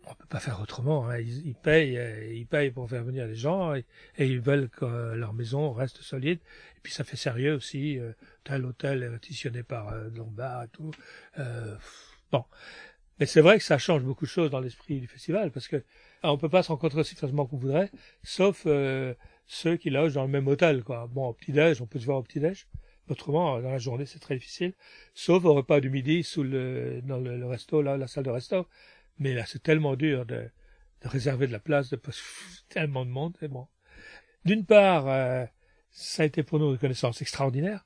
on peut pas faire autrement. Hein. Ils, payent, euh, ils payent pour faire venir les gens et, ils veulent que leur maison reste solide. Et puis ça fait sérieux aussi. Tel hôtel est réquisitionné par Lombard et tout. Bon, mais c'est vrai que ça change beaucoup de choses dans l'esprit du festival parce que on peut pas se rencontrer aussi facilement qu'on voudrait, sauf euh, ceux qui logent dans le même hôtel. Quoi. Bon, au petit déj, on peut se voir au petit déj. Autrement, dans la journée, c'est très difficile. Sauf au repas du midi sous le, dans le, resto, là, la salle de resto. Mais là, c'est tellement dur de, de, réserver de la place, de tellement de monde, c'est bon. D'une part, euh, ça a été pour nous une connaissance extraordinaire.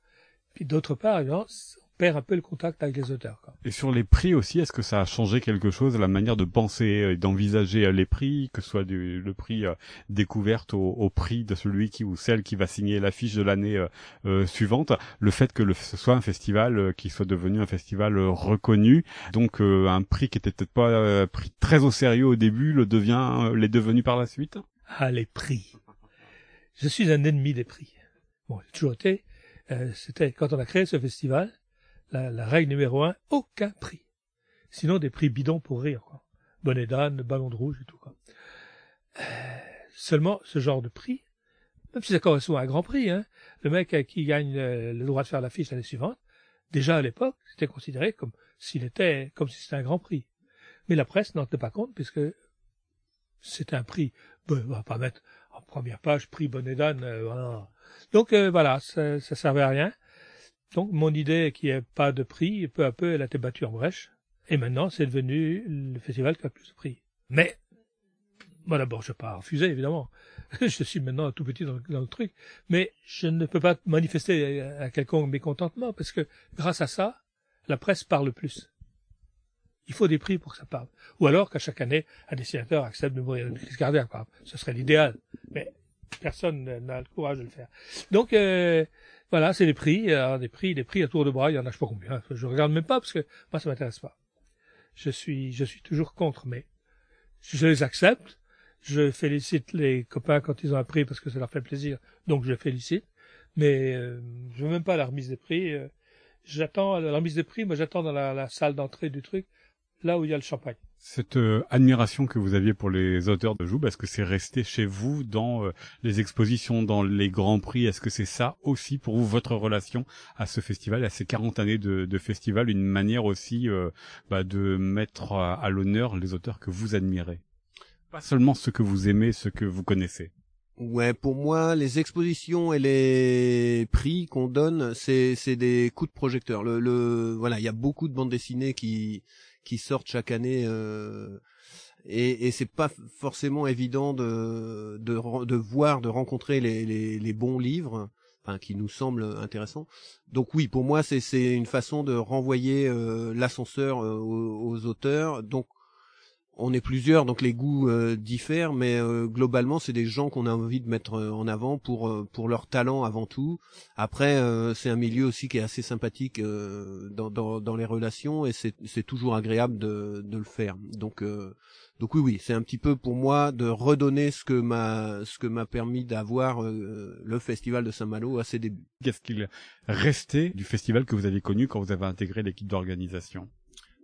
Puis d'autre part, non, on perd un peu le contact avec les auteurs. Quoi. Et sur les prix aussi, est-ce que ça a changé quelque chose, la manière de penser et d'envisager les prix, que ce soit du, le prix euh, découverte au, au, prix de celui qui ou celle qui va signer l'affiche de l'année euh, euh, suivante, le fait que le, ce soit un festival euh, qui soit devenu un festival euh, reconnu, donc euh, un prix qui était peut-être pas pris très au sérieux au début, le devient, l'est devenu par la suite? Ah les prix. Je suis un ennemi des prix. Bon, j'ai toujours été. C'était quand on a créé ce festival la, la, règle numéro un, aucun prix. Sinon des prix bidons pour rire, quoi. Bonnet d'âne, ballon de rouge et tout, quoi. Euh, seulement, ce genre de prix, même si ça correspond à un grand prix, hein, le mec qui gagne le, le droit de faire l'affiche l'année suivante, déjà à l'époque, c'était considéré comme s'il était, comme si c'était un grand prix. Mais la presse n'en tenait pas compte puisque c'était un prix, bon, on va pas mettre en première page prix bonnet d'âne, euh, voilà. Donc euh, voilà, ça, ça servait à rien. Donc mon idée qui est pas de prix, peu à peu elle a été battue en brèche. Et maintenant c'est devenu le festival qui a plus de prix. Mais Bon, d'abord, je vais pas refuser, évidemment. je suis maintenant tout petit dans, le truc. Mais je ne peux pas manifester un quelconque mécontentement parce que grâce à ça, la presse parle plus. Il faut des prix pour que ça parle. Ou alors qu'à chaque année, un dessinateur accepte de mourir de crise cardiaque. Ce serait l'idéal. Mais personne n'a le courage de le faire. Donc, euh, voilà, c'est les prix. Alors, des prix, des prix à tour de bras, il y en a je sais pas combien. Je regarde même pas parce que moi, ça m'intéresse pas. Je suis, je suis toujours contre, mais je les accepte. Je félicite les copains quand ils ont appris parce que ça leur fait plaisir. Donc, je les félicite. Mais euh, je veux même pas la remise des prix. Euh, j'attends la remise des prix, moi j'attends dans la salle d'entrée du truc, là où il y a le champagne. Cette euh, admiration que vous aviez pour les auteurs de Joub, est-ce que c'est resté chez vous dans euh, les expositions, dans les grands prix? Est-ce que c'est ça aussi pour vous, votre relation à ce festival, à ces 40 années de, de festival, une manière aussi euh, bah, de mettre à, à l'honneur les auteurs que vous admirez? Pas seulement ceux que vous aimez, ceux que vous connaissez. Ouais, pour moi, les expositions et les prix qu'on donne, c'est c'est des coups de projecteur. Le, le voilà, il y a beaucoup de bandes dessinées qui qui sortent chaque année euh, et, et c'est pas forcément évident de, de, de voir, de rencontrer les, les, les, bons livres, enfin qui nous semblent intéressants. Donc oui, pour moi c'est c'est une façon de renvoyer euh, l'ascenseur euh, aux, aux, auteurs. Donc on est plusieurs, donc les goûts euh, diffèrent, mais euh, globalement, c'est des gens qu'on a envie de mettre euh, en avant pour pour leur talent avant tout. Après, c'est un milieu aussi qui est assez sympathique dans, dans, dans les relations et c'est c'est toujours agréable de de le faire. Donc donc oui oui, c'est un petit peu pour moi de redonner ce que m'a ce que m'a permis d'avoir le festival de Saint-Malo à ses débuts. Qu'est-ce qu'il restait du festival que vous avez connu quand vous avez intégré l'équipe d'organisation?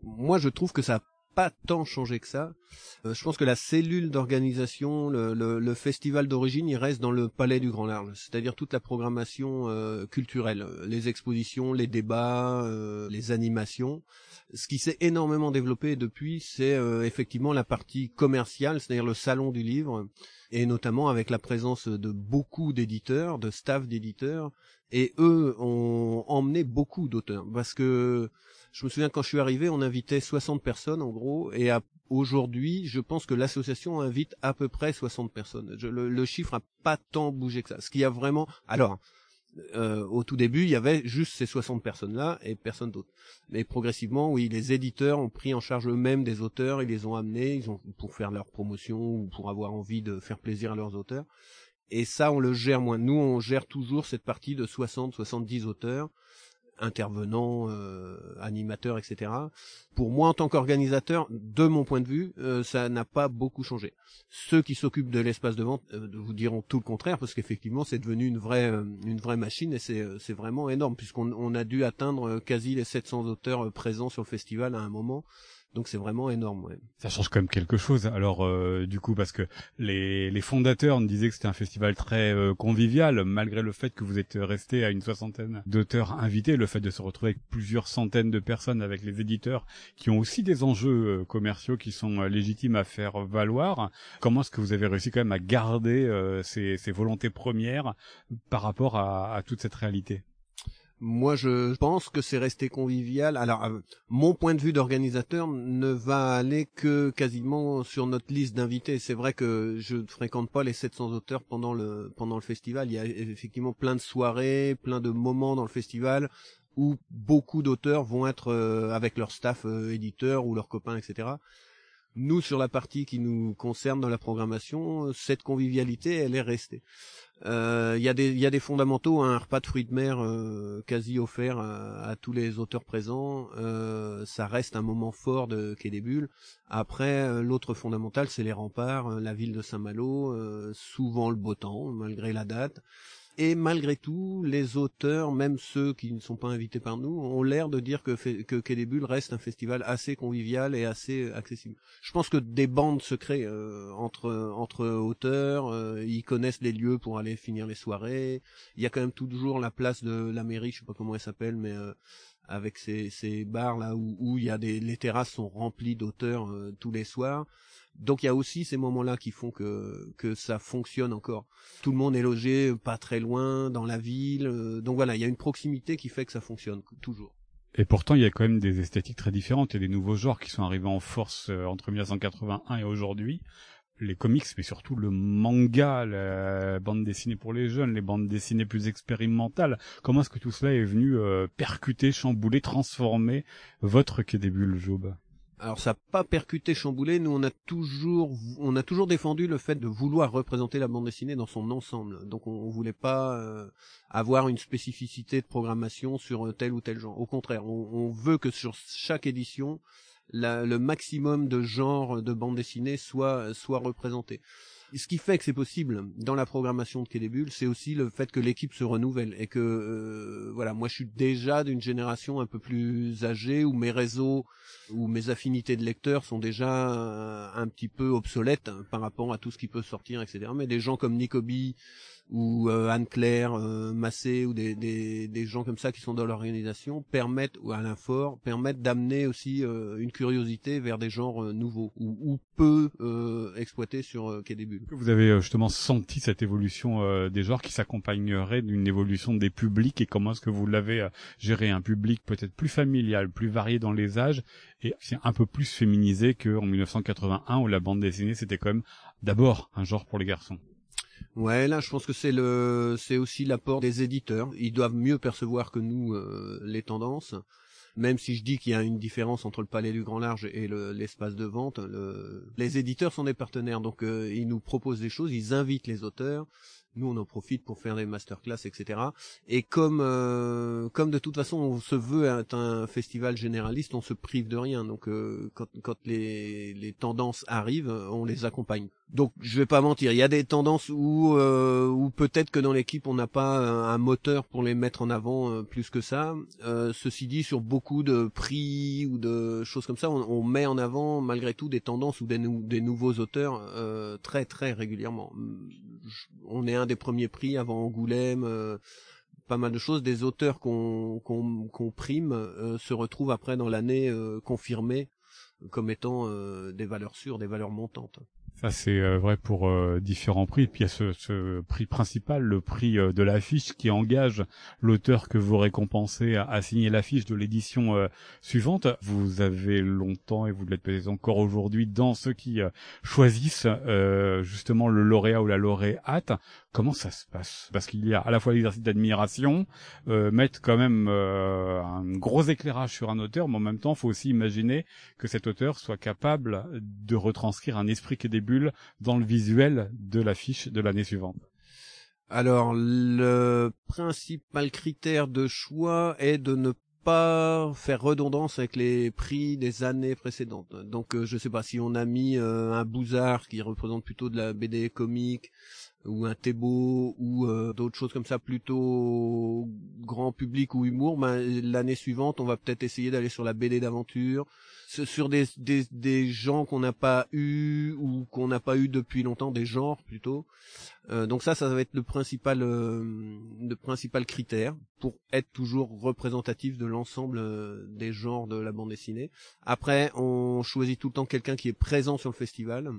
Moi, je trouve que ça pas tant changé que ça. Euh, je pense que la cellule d'organisation, le, le, le, festival d'origine, il reste dans le palais du Grand Large, c'est-à-dire toute la programmation euh, culturelle, les expositions, les débats, euh, les animations. Ce qui s'est énormément développé depuis, c'est euh, effectivement la partie commerciale, c'est-à-dire le salon du livre, et notamment avec la présence de beaucoup d'éditeurs, de staff d'éditeurs, et eux ont emmené beaucoup d'auteurs, parce que je me souviens quand je suis arrivé, on invitait 60 personnes en gros, et aujourd'hui, je pense que l'association invite à peu près 60 personnes. le, le, chiffre a pas tant bougé que ça. Ce qui a vraiment, alors. Euh, au tout début, il y avait juste ces 60 personnes-là et personne d'autre. Mais progressivement, oui, les éditeurs ont pris en charge eux-mêmes des auteurs, ils les ont amenés, ils ont pour faire leur promotion ou pour avoir envie de faire plaisir à leurs auteurs. Et ça, on le gère moins. Nous, on gère toujours cette partie de 60-70 auteurs intervenants, euh, animateurs, etc. Pour moi, en tant qu'organisateur, de mon point de vue, euh, ça n'a pas beaucoup changé. Ceux qui s'occupent de l'espace de vente euh, vous diront tout le contraire, parce qu'effectivement, c'est devenu une vraie, une vraie machine et c'est, c'est vraiment énorme, puisqu'on on a dû atteindre quasi les 700 auteurs présents sur le festival à un moment. Donc c'est vraiment énorme. Ça change quand même quelque chose. Alors euh, du coup parce que les, fondateurs nous disaient que c'était un festival très euh, convivial, malgré le fait que vous êtes resté à une soixantaine d'auteurs invités, le fait de se retrouver avec plusieurs centaines de personnes, avec les éditeurs qui ont aussi des enjeux euh, commerciaux qui sont légitimes à faire valoir. Comment est-ce que vous avez réussi quand même à garder ces, volontés premières par rapport à toute cette réalité? Moi, je pense que c'est resté convivial. Alors, euh, mon point de vue d'organisateur ne va aller que quasiment sur notre liste d'invités. C'est vrai que je ne fréquente pas les 700 auteurs pendant le pendant le festival. Il y a effectivement plein de soirées, plein de moments dans le festival où beaucoup d'auteurs vont être euh, avec leur staff euh, éditeur ou leurs copains, etc. Nous, sur la partie qui nous concerne dans la programmation, cette convivialité, elle est restée. Euh, il y, a des, y a des fondamentaux, hein, un repas de fruits de mer euh, quasi offert à, tous les auteurs présents. Euh, ça reste un moment fort de Quai des Bulles. Après, l'autre fondamental, c'est les remparts, la ville de Saint-Malo, souvent le beau temps, malgré la date. Et malgré tout, les auteurs, même ceux qui ne sont pas invités par nous, ont l'air de dire que, que reste un festival assez convivial et assez accessible. Je pense que des bandes se créent euh, entre auteurs, euh, ils connaissent les lieux pour aller finir les soirées. Il y a quand même toujours la place de la mairie, je sais pas comment elle s'appelle, mais euh, avec ces, bars là où, où il y a des les terrasses sont remplies d'auteurs tous les soirs. Donc il y a aussi ces moments-là qui font que ça fonctionne encore. Tout le monde est logé pas très loin dans la ville, euh, donc voilà, il y a une proximité qui fait que ça fonctionne toujours. Et pourtant, il y a quand même des esthétiques très différentes. Il y a des nouveaux genres qui sont arrivés en force euh, entre 1981 et aujourd'hui. les comics, mais surtout le manga, la bande dessinée pour les jeunes, les bandes dessinées plus expérimentales. Comment est-ce que tout cela est venu euh, percuter, chambouler, transformer votre des Bulles, Job? Alors ça n'a pas percuté, chamboulé. Nous, on a toujours, on a toujours défendu le fait de vouloir représenter la bande dessinée dans son ensemble. Donc, on, on voulait pas euh, avoir une spécificité de programmation sur tel ou tel genre. Au contraire, on, veut que sur chaque édition, le maximum de genres de bande dessinée soit soit représenté ce qui fait que c'est possible dans la programmation de Bulles, c'est aussi le fait que l'équipe se renouvelle et que euh, voilà, moi je suis déjà d'une génération un peu plus âgée où mes réseaux où mes affinités de lecteurs sont déjà euh, un petit peu obsolètes par rapport à tout ce qui peut sortir, etc. Mais des gens comme Nicobi ou euh, Anne-Claire euh, Massé ou des, gens comme ça qui sont dans l'organisation permettent ou Alain Fort permettent d'amener aussi euh, une curiosité vers des genres euh, nouveaux ou, ou peu exploités sur Quai des Bulles. Vous avez justement senti cette évolution des genres qui s'accompagnerait d'une évolution des publics et comment est-ce que vous l'avez géré? Un public peut-être plus familial, plus varié dans les âges et un peu plus féminisé qu'en 1981 où la bande dessinée c'était quand même d'abord un genre pour les garçons. Ouais, là, je pense que c'est le, c'est aussi l'apport des éditeurs. Ils doivent mieux percevoir que nous euh, les tendances. Même si je dis qu'il y a une différence entre le palais du grand large et l'espace de vente, le, les éditeurs sont des partenaires, donc euh, ils nous proposent des choses, ils invitent les auteurs. Nous, on en profite pour faire des masterclass, etc. Et comme euh, comme de toute façon, on se veut être un festival généraliste, on se prive de rien. Donc, euh, quand, quand les, les tendances arrivent, on les accompagne donc je vais pas mentir, il y a des tendances où, euh, peut-être que dans l'équipe on n'a pas un, moteur pour les mettre en avant euh, plus que ça. Euh, ceci dit, sur beaucoup de prix ou de choses comme ça, on, met en avant malgré tout des tendances ou des, nouveaux auteurs euh, très très régulièrement. On est un des premiers prix avant Angoulême. pas mal de choses, des auteurs qu'on qu'on prime se retrouvent après dans l'année confirmés comme étant des valeurs sûres, des valeurs montantes. Ça c'est euh, vrai pour euh, différents prix. Puis il y a ce, ce prix principal, le prix euh, de l'affiche, qui engage l'auteur que vous récompensez à, signer l'affiche de l'édition suivante. Vous avez longtemps et vous l'êtes peut-être encore aujourd'hui dans ceux qui choisissent justement le lauréat ou la lauréate. Comment ça se passe? Parce qu'il y a à la fois l'exercice d'admiration, mettre quand même un gros éclairage sur un auteur, mais en même temps, faut aussi imaginer que cet auteur soit capable de retranscrire un esprit qui est dans le visuel de l'affiche de l'année suivante Alors, le principal critère de choix est de ne pas faire redondance avec les prix des années précédentes. Donc, euh, je sais pas si on a mis euh, un Bouzard qui représente plutôt de la BD comique ou un Thébault ou euh, d'autres choses comme ça plutôt grand public ou humour, ben, l'année suivante on va peut-être essayer d'aller sur la BD d'aventure, sur des, des, des gens qu'on n'a pas eu ou qu'on n'a pas eu depuis longtemps, des genres plutôt. Euh, donc ça, ça va être le principal, euh, le principal critère pour être toujours représentatif de l'ensemble euh, des genres de la bande dessinée. Après, on choisit tout le temps quelqu'un qui est présent sur le festival.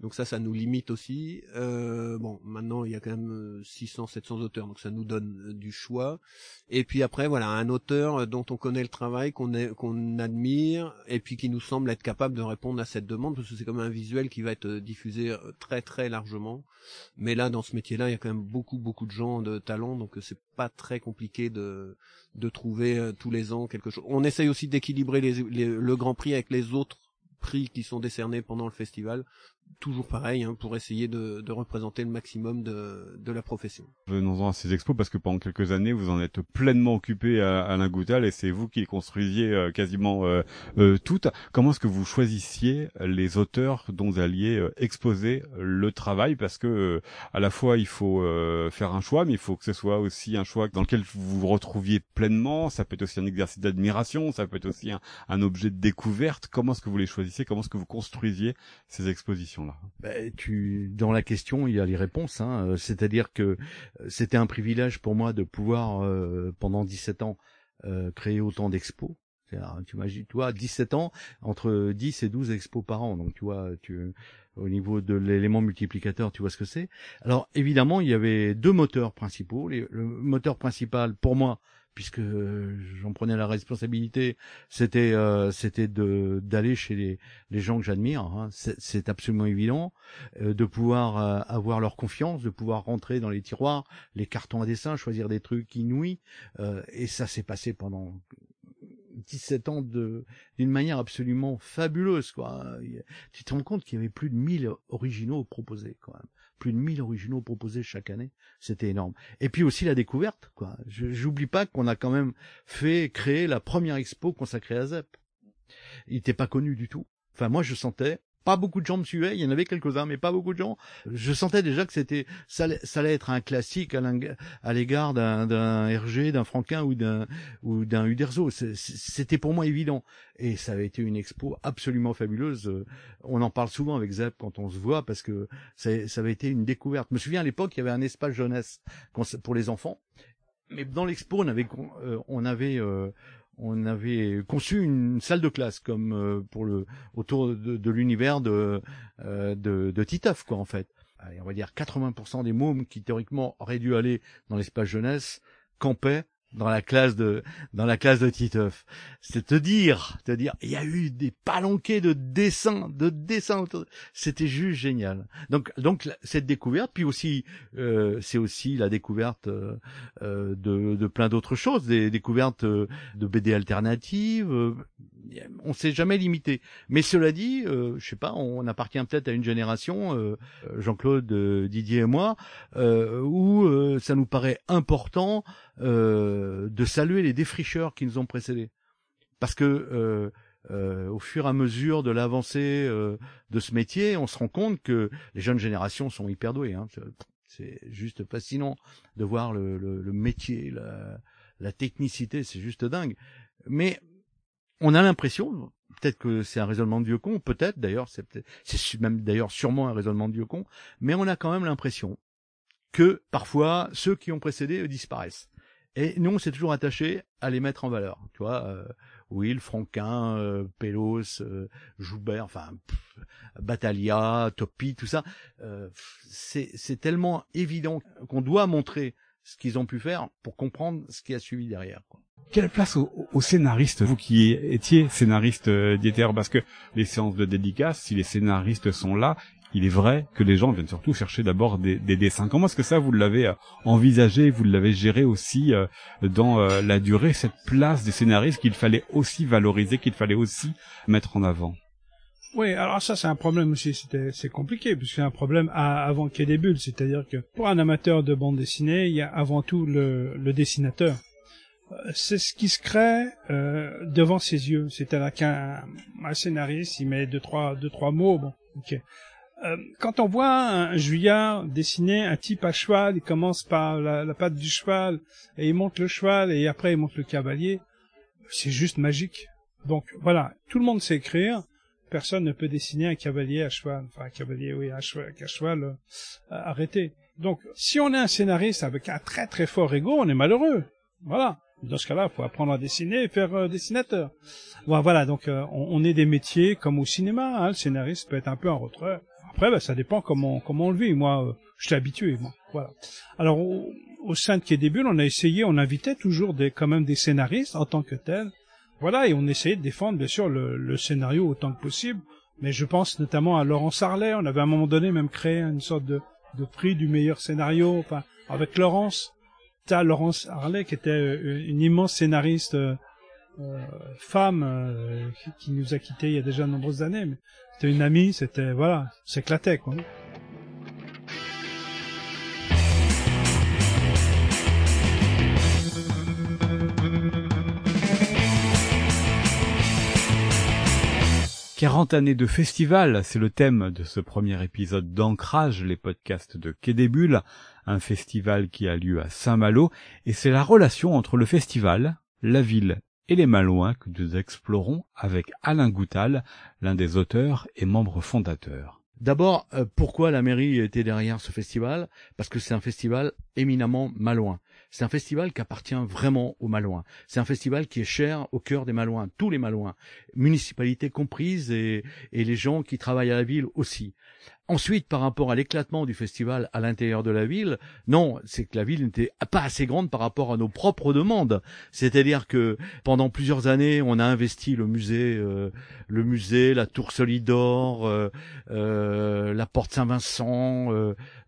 Donc ça, ça nous limite aussi. Euh, bon, maintenant il y a quand même 600, euh, 700 auteurs, donc ça nous donne euh, du choix. Et puis après, voilà, un auteur dont on connaît le travail, qu'on admire, et puis qui nous semble être capable de répondre à cette demande, parce que c'est comme un visuel qui va être diffusé très très largement. Mais là, dans ce métier-là, il y a quand même beaucoup beaucoup de gens de talent, donc c'est pas très compliqué de de trouver tous les ans quelque chose. On essaye aussi d'équilibrer le Grand Prix avec les autres prix qui sont décernés pendant le festival toujours pareil hein, pour essayer de, de, représenter le maximum de, de la profession. Venons-en à ces expos parce que pendant quelques années vous en êtes pleinement occupé à, à Goutal et c'est vous qui les construisiez euh, quasiment euh, euh, toutes. Comment est-ce que vous choisissiez les auteurs dont vous alliez euh, exposer le travail? Parce que à la fois il faut faire un choix mais il faut que ce soit aussi un choix dans lequel vous vous retrouviez pleinement. Ça peut être aussi un exercice d'admiration, ça peut être aussi un, un objet de découverte. Comment est-ce que vous les choisissiez Comment est-ce que vous construisiez ces expositions? Tu, dans la question, il y a les réponses. Hein. Euh, c'est-à-dire que euh, c'était un privilège pour moi de pouvoir, euh, pendant 17 ans, créer autant d'expos. Tu imagines, toi, 17 ans, entre 10 et 12 expos par an. Donc, tu vois, tu, au niveau de l'élément multiplicateur, tu vois ce que c'est. Alors, évidemment, il y avait deux moteurs principaux. le moteur principal, pour moi, puisque j'en prenais la responsabilité, c'était euh, c'était de d'aller chez les, les gens que j'admire. Hein. C'est absolument évident euh, de pouvoir euh, avoir leur confiance, de pouvoir rentrer dans les tiroirs, les cartons à dessin, choisir des trucs inouïs. et ça s'est passé pendant 17 ans de d'une manière absolument fabuleuse quoi. Tu te rends compte qu'il y avait plus de 1000 originaux proposés quand même plus de 1000 originaux proposés chaque année. C'était énorme. Et puis aussi la découverte, quoi. J'oublie pas qu'on a quand même fait créer la première expo consacrée à Zep. Il n'était pas connu du tout. Enfin, moi, je sentais pas beaucoup de gens me suivaient, il y en avait quelques-uns, mais pas beaucoup de gens. Je sentais déjà que c'était ça, ça allait être un classique à l'égard d'un RG, d'un Franquin ou d'un ou d'un Uderzo. C'était pour moi évident. Et ça avait été une expo absolument fabuleuse. On en parle souvent avec Zep quand on se voit parce que ça, ça avait été une découverte. Je me souviens à l'époque, il y avait un espace jeunesse pour les enfants mais dans l'expo on avait euh, on avait euh, on avait conçu une salle de classe comme euh, pour le autour de, l'univers de, euh, de, de Titeuf quoi en fait. on va dire 80% des mômes qui théoriquement auraient dû aller dans l'espace jeunesse campaient dans la classe de dans la classe de Titeuf. C'est te dire, te dire, il y a eu des palanquets de dessins, de dessins. C'était juste génial. Donc donc cette découverte, puis aussi euh, c'est aussi la découverte euh, euh de, de plein d'autres choses, des découvertes euh, de BD alternatives. Euh, on s'est jamais limité. Mais cela dit, euh, je sais pas, on appartient peut-être à une génération, Jean-Claude, Didier et moi, où ça nous paraît important euh, de saluer les défricheurs qui nous ont précédés. Parce que euh, euh, au fur et à mesure de l'avancée de ce métier, on se rend compte que les jeunes générations sont hyper douées. Hein. C'est juste fascinant de voir le, métier, la, technicité, c'est juste dingue. Mais on a l'impression, peut-être que c'est un raisonnement de vieux con, peut-être d'ailleurs, c'est c'est même d'ailleurs sûrement un raisonnement de vieux con, mais on a quand même l'impression que parfois ceux qui ont précédé disparaissent. Et nous, on s'est toujours attaché à les mettre en valeur. Tu vois, euh, Will, Franquin, euh, Pélos, euh, Joubert, enfin, Batalia, Topi, tout ça. Euh, c'est tellement évident qu'on doit montrer ce qu'ils ont pu faire pour comprendre ce qui a suivi derrière. Quoi. Quelle place aux, scénaristes, vous qui étiez scénariste euh, parce que les séances de dédicace, si les scénaristes sont là, il est vrai que les gens viennent surtout chercher d'abord des, dessins. Comment est-ce que ça, vous l'avez euh, envisagé, vous l'avez géré aussi euh, dans euh, la durée, cette place des scénaristes qu'il fallait aussi valoriser, qu'il fallait aussi mettre en avant? Oui, alors ça c'est un problème aussi, c'est compliqué puisque c'est un problème avant qu'il y ait des bulles, c'est-à-dire que pour un amateur de bande dessinée, il y a avant tout le, dessinateur. C'est ce qui se crée devant ses yeux, c'est-à-dire qu'un un scénariste, il met deux trois deux trois mots, bon, ok, euh, quand on voit un Juillard dessiner un type à cheval, il commence par la, patte du cheval, et il monte le cheval, et après il monte le cavalier, c'est juste magique. Donc voilà, tout le monde sait écrire, personne ne peut dessiner un cavalier à cheval, enfin un cavalier, oui, à cheval, à cheval euh, arrêté. Donc, si on est un scénariste avec un très très fort ego, on est malheureux. Voilà. Dans ce cas-là, il faut apprendre à dessiner et faire euh, dessinateur. Voilà, donc on, on, est des métiers comme au cinéma. Hein, le scénariste peut être un peu en retrait. Après, bah, ça dépend comment comment on le vit. Moi, euh, j'étais habitué. Moi, voilà. Alors, au, sein de Quai des Bulles, on a essayé, on invitait toujours des quand même des scénaristes en tant que tels. Voilà, et on essayait de défendre bien sûr le, le scénario autant que possible. Mais je pense notamment à Laurence Harley. On avait à un moment donné même créé une sorte de, de prix du meilleur scénario. Enfin, avec Laurence, t'as Laurence Harley qui était euh, une immense scénariste euh, femme qui, qui, nous a quittés il y a déjà de nombreuses années. Mais c'était une amie, c'était, voilà, s'éclatait, quoi. Quarante années de festival, c'est le thème de ce premier épisode d'Ancrage, les podcasts de Quai des Bulles, un festival qui a lieu à Saint-Malo, et c'est la relation entre le festival, la ville et les Malouins que nous explorons avec Alain Goutal, l'un des auteurs et membres fondateurs. D'abord, euh, pourquoi la mairie était derrière ce festival? Parce que c'est un festival éminemment malouin. C'est un festival qui appartient vraiment aux Malouins. C'est un festival qui est cher au cœur des Malouins, tous les Malouins, municipalités comprises et, et les gens qui travaillent à la ville aussi. Ensuite, par rapport à l'éclatement du festival à l'intérieur de la ville, non, c'est que la ville n'était pas assez grande par rapport à nos propres demandes. C'est-à-dire que pendant plusieurs années, on a investi le musée, euh, le musée, la tour Solidor, euh, euh, la porte Saint-Vincent,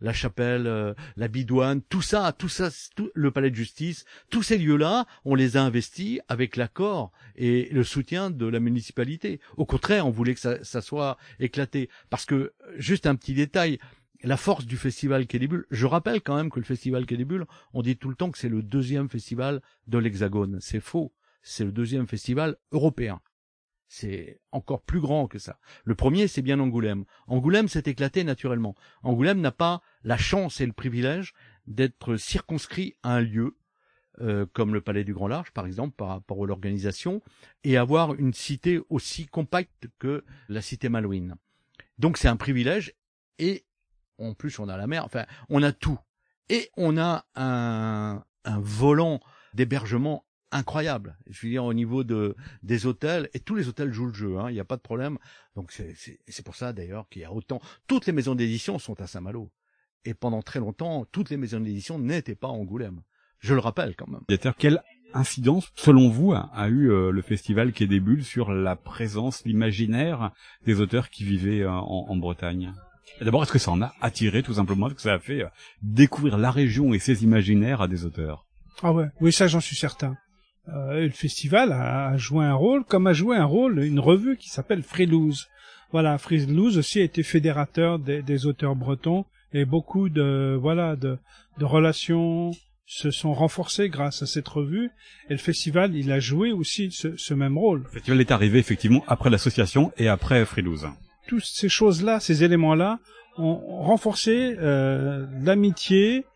la chapelle, la Bidouane, tout ça, tout ça, tout, le palais de justice, tous ces lieux-là, on les a investis avec l'accord et le soutien de la municipalité. Au contraire, on voulait que ça, ça soit éclaté, parce que juste un petit détail. La force du festival Quai je rappelle quand même que le festival Quai on dit tout le temps que c'est le deuxième festival de l'Hexagone. C'est faux. C'est le deuxième festival européen. C'est encore plus grand que ça. Le premier, c'est bien Angoulême. Angoulême s'est éclaté naturellement. Angoulême n'a pas la chance et le privilège d'être circonscrit à un lieu, euh, comme le Palais du Grand Large, par exemple, par rapport à l'organisation, et avoir une cité aussi compacte que la cité Malouine. Donc c'est un privilège et en plus on a la mer, enfin on a tout. Et on a un, un volant d'hébergement incroyable. Je veux dire au niveau de des hôtels et tous les hôtels jouent le jeu, hein, il n'y a pas de problème. Donc c'est pour ça d'ailleurs qu'il y a autant. Toutes les maisons d'édition sont à Saint-Malo et pendant très longtemps toutes les maisons d'édition n'étaient pas à Angoulême. Je le rappelle quand même. Quelle incidence, selon vous, a, eu euh, le festival Quai des Bulles sur la présence, l'imaginaire des auteurs qui vivaient euh, en, Bretagne? D'abord, est-ce que ça en a attiré tout simplement? Est-ce que ça a fait euh, découvrir la région et ses imaginaires à des auteurs? Ah ouais, oui, ça j'en suis certain. le festival a, joué un rôle, comme a joué un rôle une revue qui s'appelle Frilooz. Voilà, Frilooz aussi a été fédérateur des, des, auteurs bretons et beaucoup de voilà de, de relations se sont renforcés grâce à cette revue. Et le festival, il a joué aussi ce, ce même rôle. Le festival est arrivé effectivement après l'association et après Frilouse. Toutes ces choses-là, ces éléments-là, ont renforcé euh, l'amitié.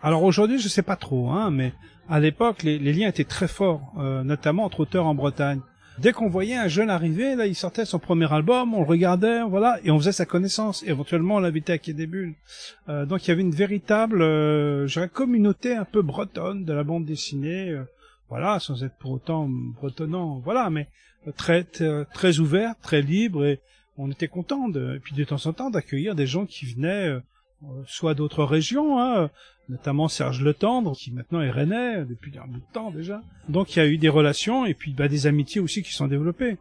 Alors aujourd'hui, je sais pas trop, hein, mais à l'époque, les, liens étaient très forts, euh, notamment entre auteurs en Bretagne. Dès qu'on voyait un jeune arriver, là, il sortait son premier album, on le regardait, voilà, et on faisait sa connaissance. Éventuellement, on l'invitait à Quai des Bulles. Euh, donc, il y avait une véritable, euh, communauté un peu bretonne de la bande dessinée, voilà, sans être pour autant bretonnant, voilà, mais très, très ouvert, très libre, et on était content de, puis de temps en temps d'accueillir des gens qui venaient euh, soit d'autres régions, hein, notamment Serge Le Tendre, qui maintenant est rennais depuis un bout de temps déjà. Donc il y a eu des relations et puis bah, des amitiés aussi qui sont développées.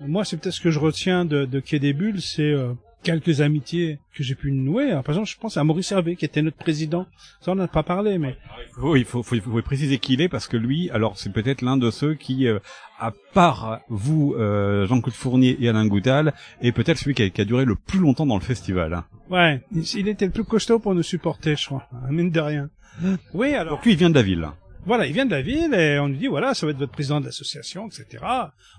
Moi, c'est peut-être ce que je retiens de, de des Bulles, c'est euh, quelques amitiés que j'ai pu nouer. par exemple, je pense à Maurice Hervé, qui était notre président. Ça, on n'en a pas parlé, mais... Oui, il faut, faut, faut préciser qui il est, parce que lui, alors, c'est peut-être l'un de ceux qui, euh, à part vous, euh, Jean-Claude Fournier et Alain Goutal, est peut-être celui qui a, qui a, duré le plus longtemps dans le festival. Hein. Ouais, il, était le plus costaud pour nous supporter, je crois. Mine de rien. Oui, alors... Donc lui, il vient de la ville. Voilà, il vient de la ville, et on lui dit, voilà, ça va être votre président de l'association, etc.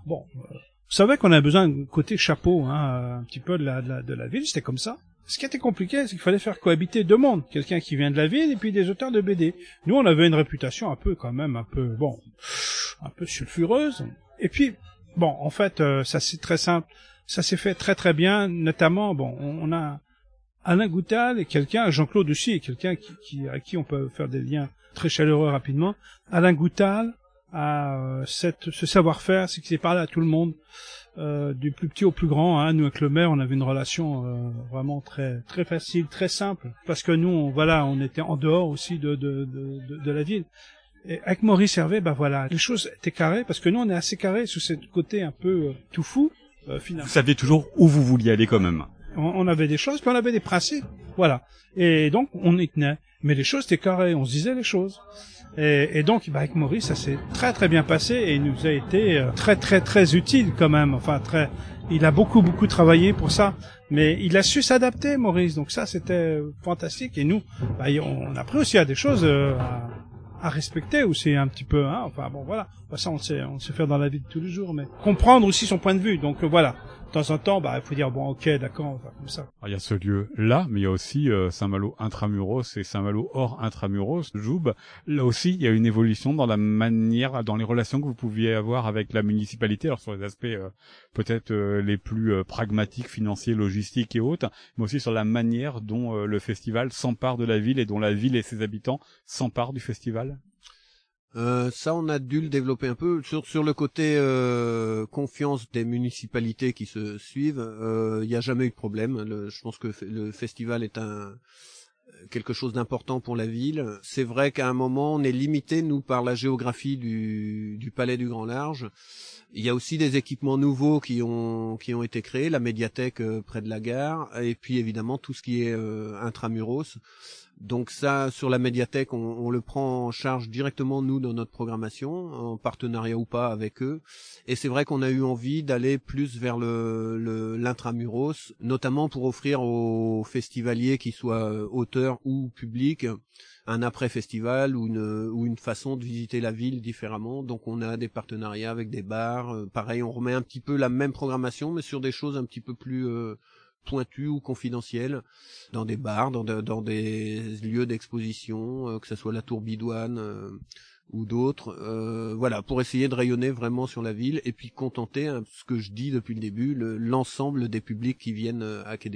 Bon... Euh, vous savez qu'on a besoin d'un côté chapeau, hein, un petit peu de la, de la, de la ville, c'était comme ça. Ce qui était compliqué, c'est qu'il fallait faire cohabiter deux mondes. Quelqu'un qui vient de la ville et puis des auteurs de BD. Nous, on avait une réputation un peu, quand même, un peu, bon, un peu sulfureuse. Et puis, bon, en fait, euh, ça c'est très simple. Ça s'est fait très très bien, notamment, bon, on, a Alain Goutal et quelqu'un, Jean-Claude aussi, quelqu'un qui, qui, à qui on peut faire des liens très chaleureux rapidement. Alain Goutal, à euh, cette, ce savoir-faire, c'est qu'il s'est parlé à tout le monde, euh, du plus petit au plus grand. Hein. Nous avec le maire, on avait une relation euh, vraiment très très facile, très simple, parce que nous, on, voilà, on était en dehors aussi de de, de, de, la ville. Et avec Maurice Hervé, bah voilà, les choses étaient carrées, parce que nous, on est assez carrés sur ce côté un peu euh, tout fou, finalement. Vous saviez toujours où vous vouliez aller quand même. On, on, avait des choses, puis on avait des principes, voilà. Et donc, on y tenait. Mais les choses étaient carrées, on se disait les choses. Et, et, donc, bah, avec Maurice, ça s'est très très bien passé et il nous a été euh, très très très utile quand même. Enfin, très. Il a beaucoup beaucoup travaillé pour ça, mais il a su s'adapter, Maurice. Donc ça, c'était fantastique. Et nous, bah, on a pris aussi à des choses euh, à, à, respecter aussi un petit peu. Hein. Enfin bon, voilà. Ça, on sait, on sait faire dans la vie de tous les jours, mais comprendre aussi son point de vue. Donc voilà de temps en temps, bah, il faut dire bon, ok, d'accord, comme ça. il y a ce lieu-là, mais il y a aussi euh, Saint-Malo intramuros et Saint-Malo hors intramuros. Joub, là aussi, il y a une évolution dans la manière, dans les relations que vous pouviez avoir avec la municipalité, alors sur les aspects euh, peut-être euh, les plus pragmatiques, financiers, logistiques et autres, mais aussi sur la manière dont le festival s'empare de la ville et dont la ville et ses habitants s'emparent du festival? Euh, ça, on a dû le développer un peu sur sur le côté euh, confiance des municipalités qui se suivent. Il n'y a jamais eu de problème. Le, je pense que le festival est un quelque chose d'important pour la ville. C'est vrai qu'à un moment, on est limité, nous, par la géographie du, du Palais du Grand Large. Il y a aussi des équipements nouveaux qui ont qui ont été créés, la médiathèque euh, près de la gare, et puis évidemment tout ce qui est euh, intramuros. Donc ça, sur la médiathèque, on, le prend en charge directement nous dans notre programmation, en partenariat ou pas avec eux. Et c'est vrai qu'on a eu envie d'aller plus vers le l'intramuros, notamment pour offrir aux festivaliers, qui soient euh, auteurs ou publics, un après-festival ou une, ou une façon de visiter la ville différemment. Donc on a des partenariats avec des bars. Euh, pareil, on remet un petit peu la même programmation, mais sur des choses un petit peu plus euh, pointues ou confidentielles, dans des bars, dans, dans des lieux d'exposition, euh, que ce soit la Tour Bidouane ou d'autres. voilà, pour essayer de rayonner vraiment sur la ville et puis contenter, hein, ce que je dis depuis le début, l'ensemble des publics qui viennent à Quai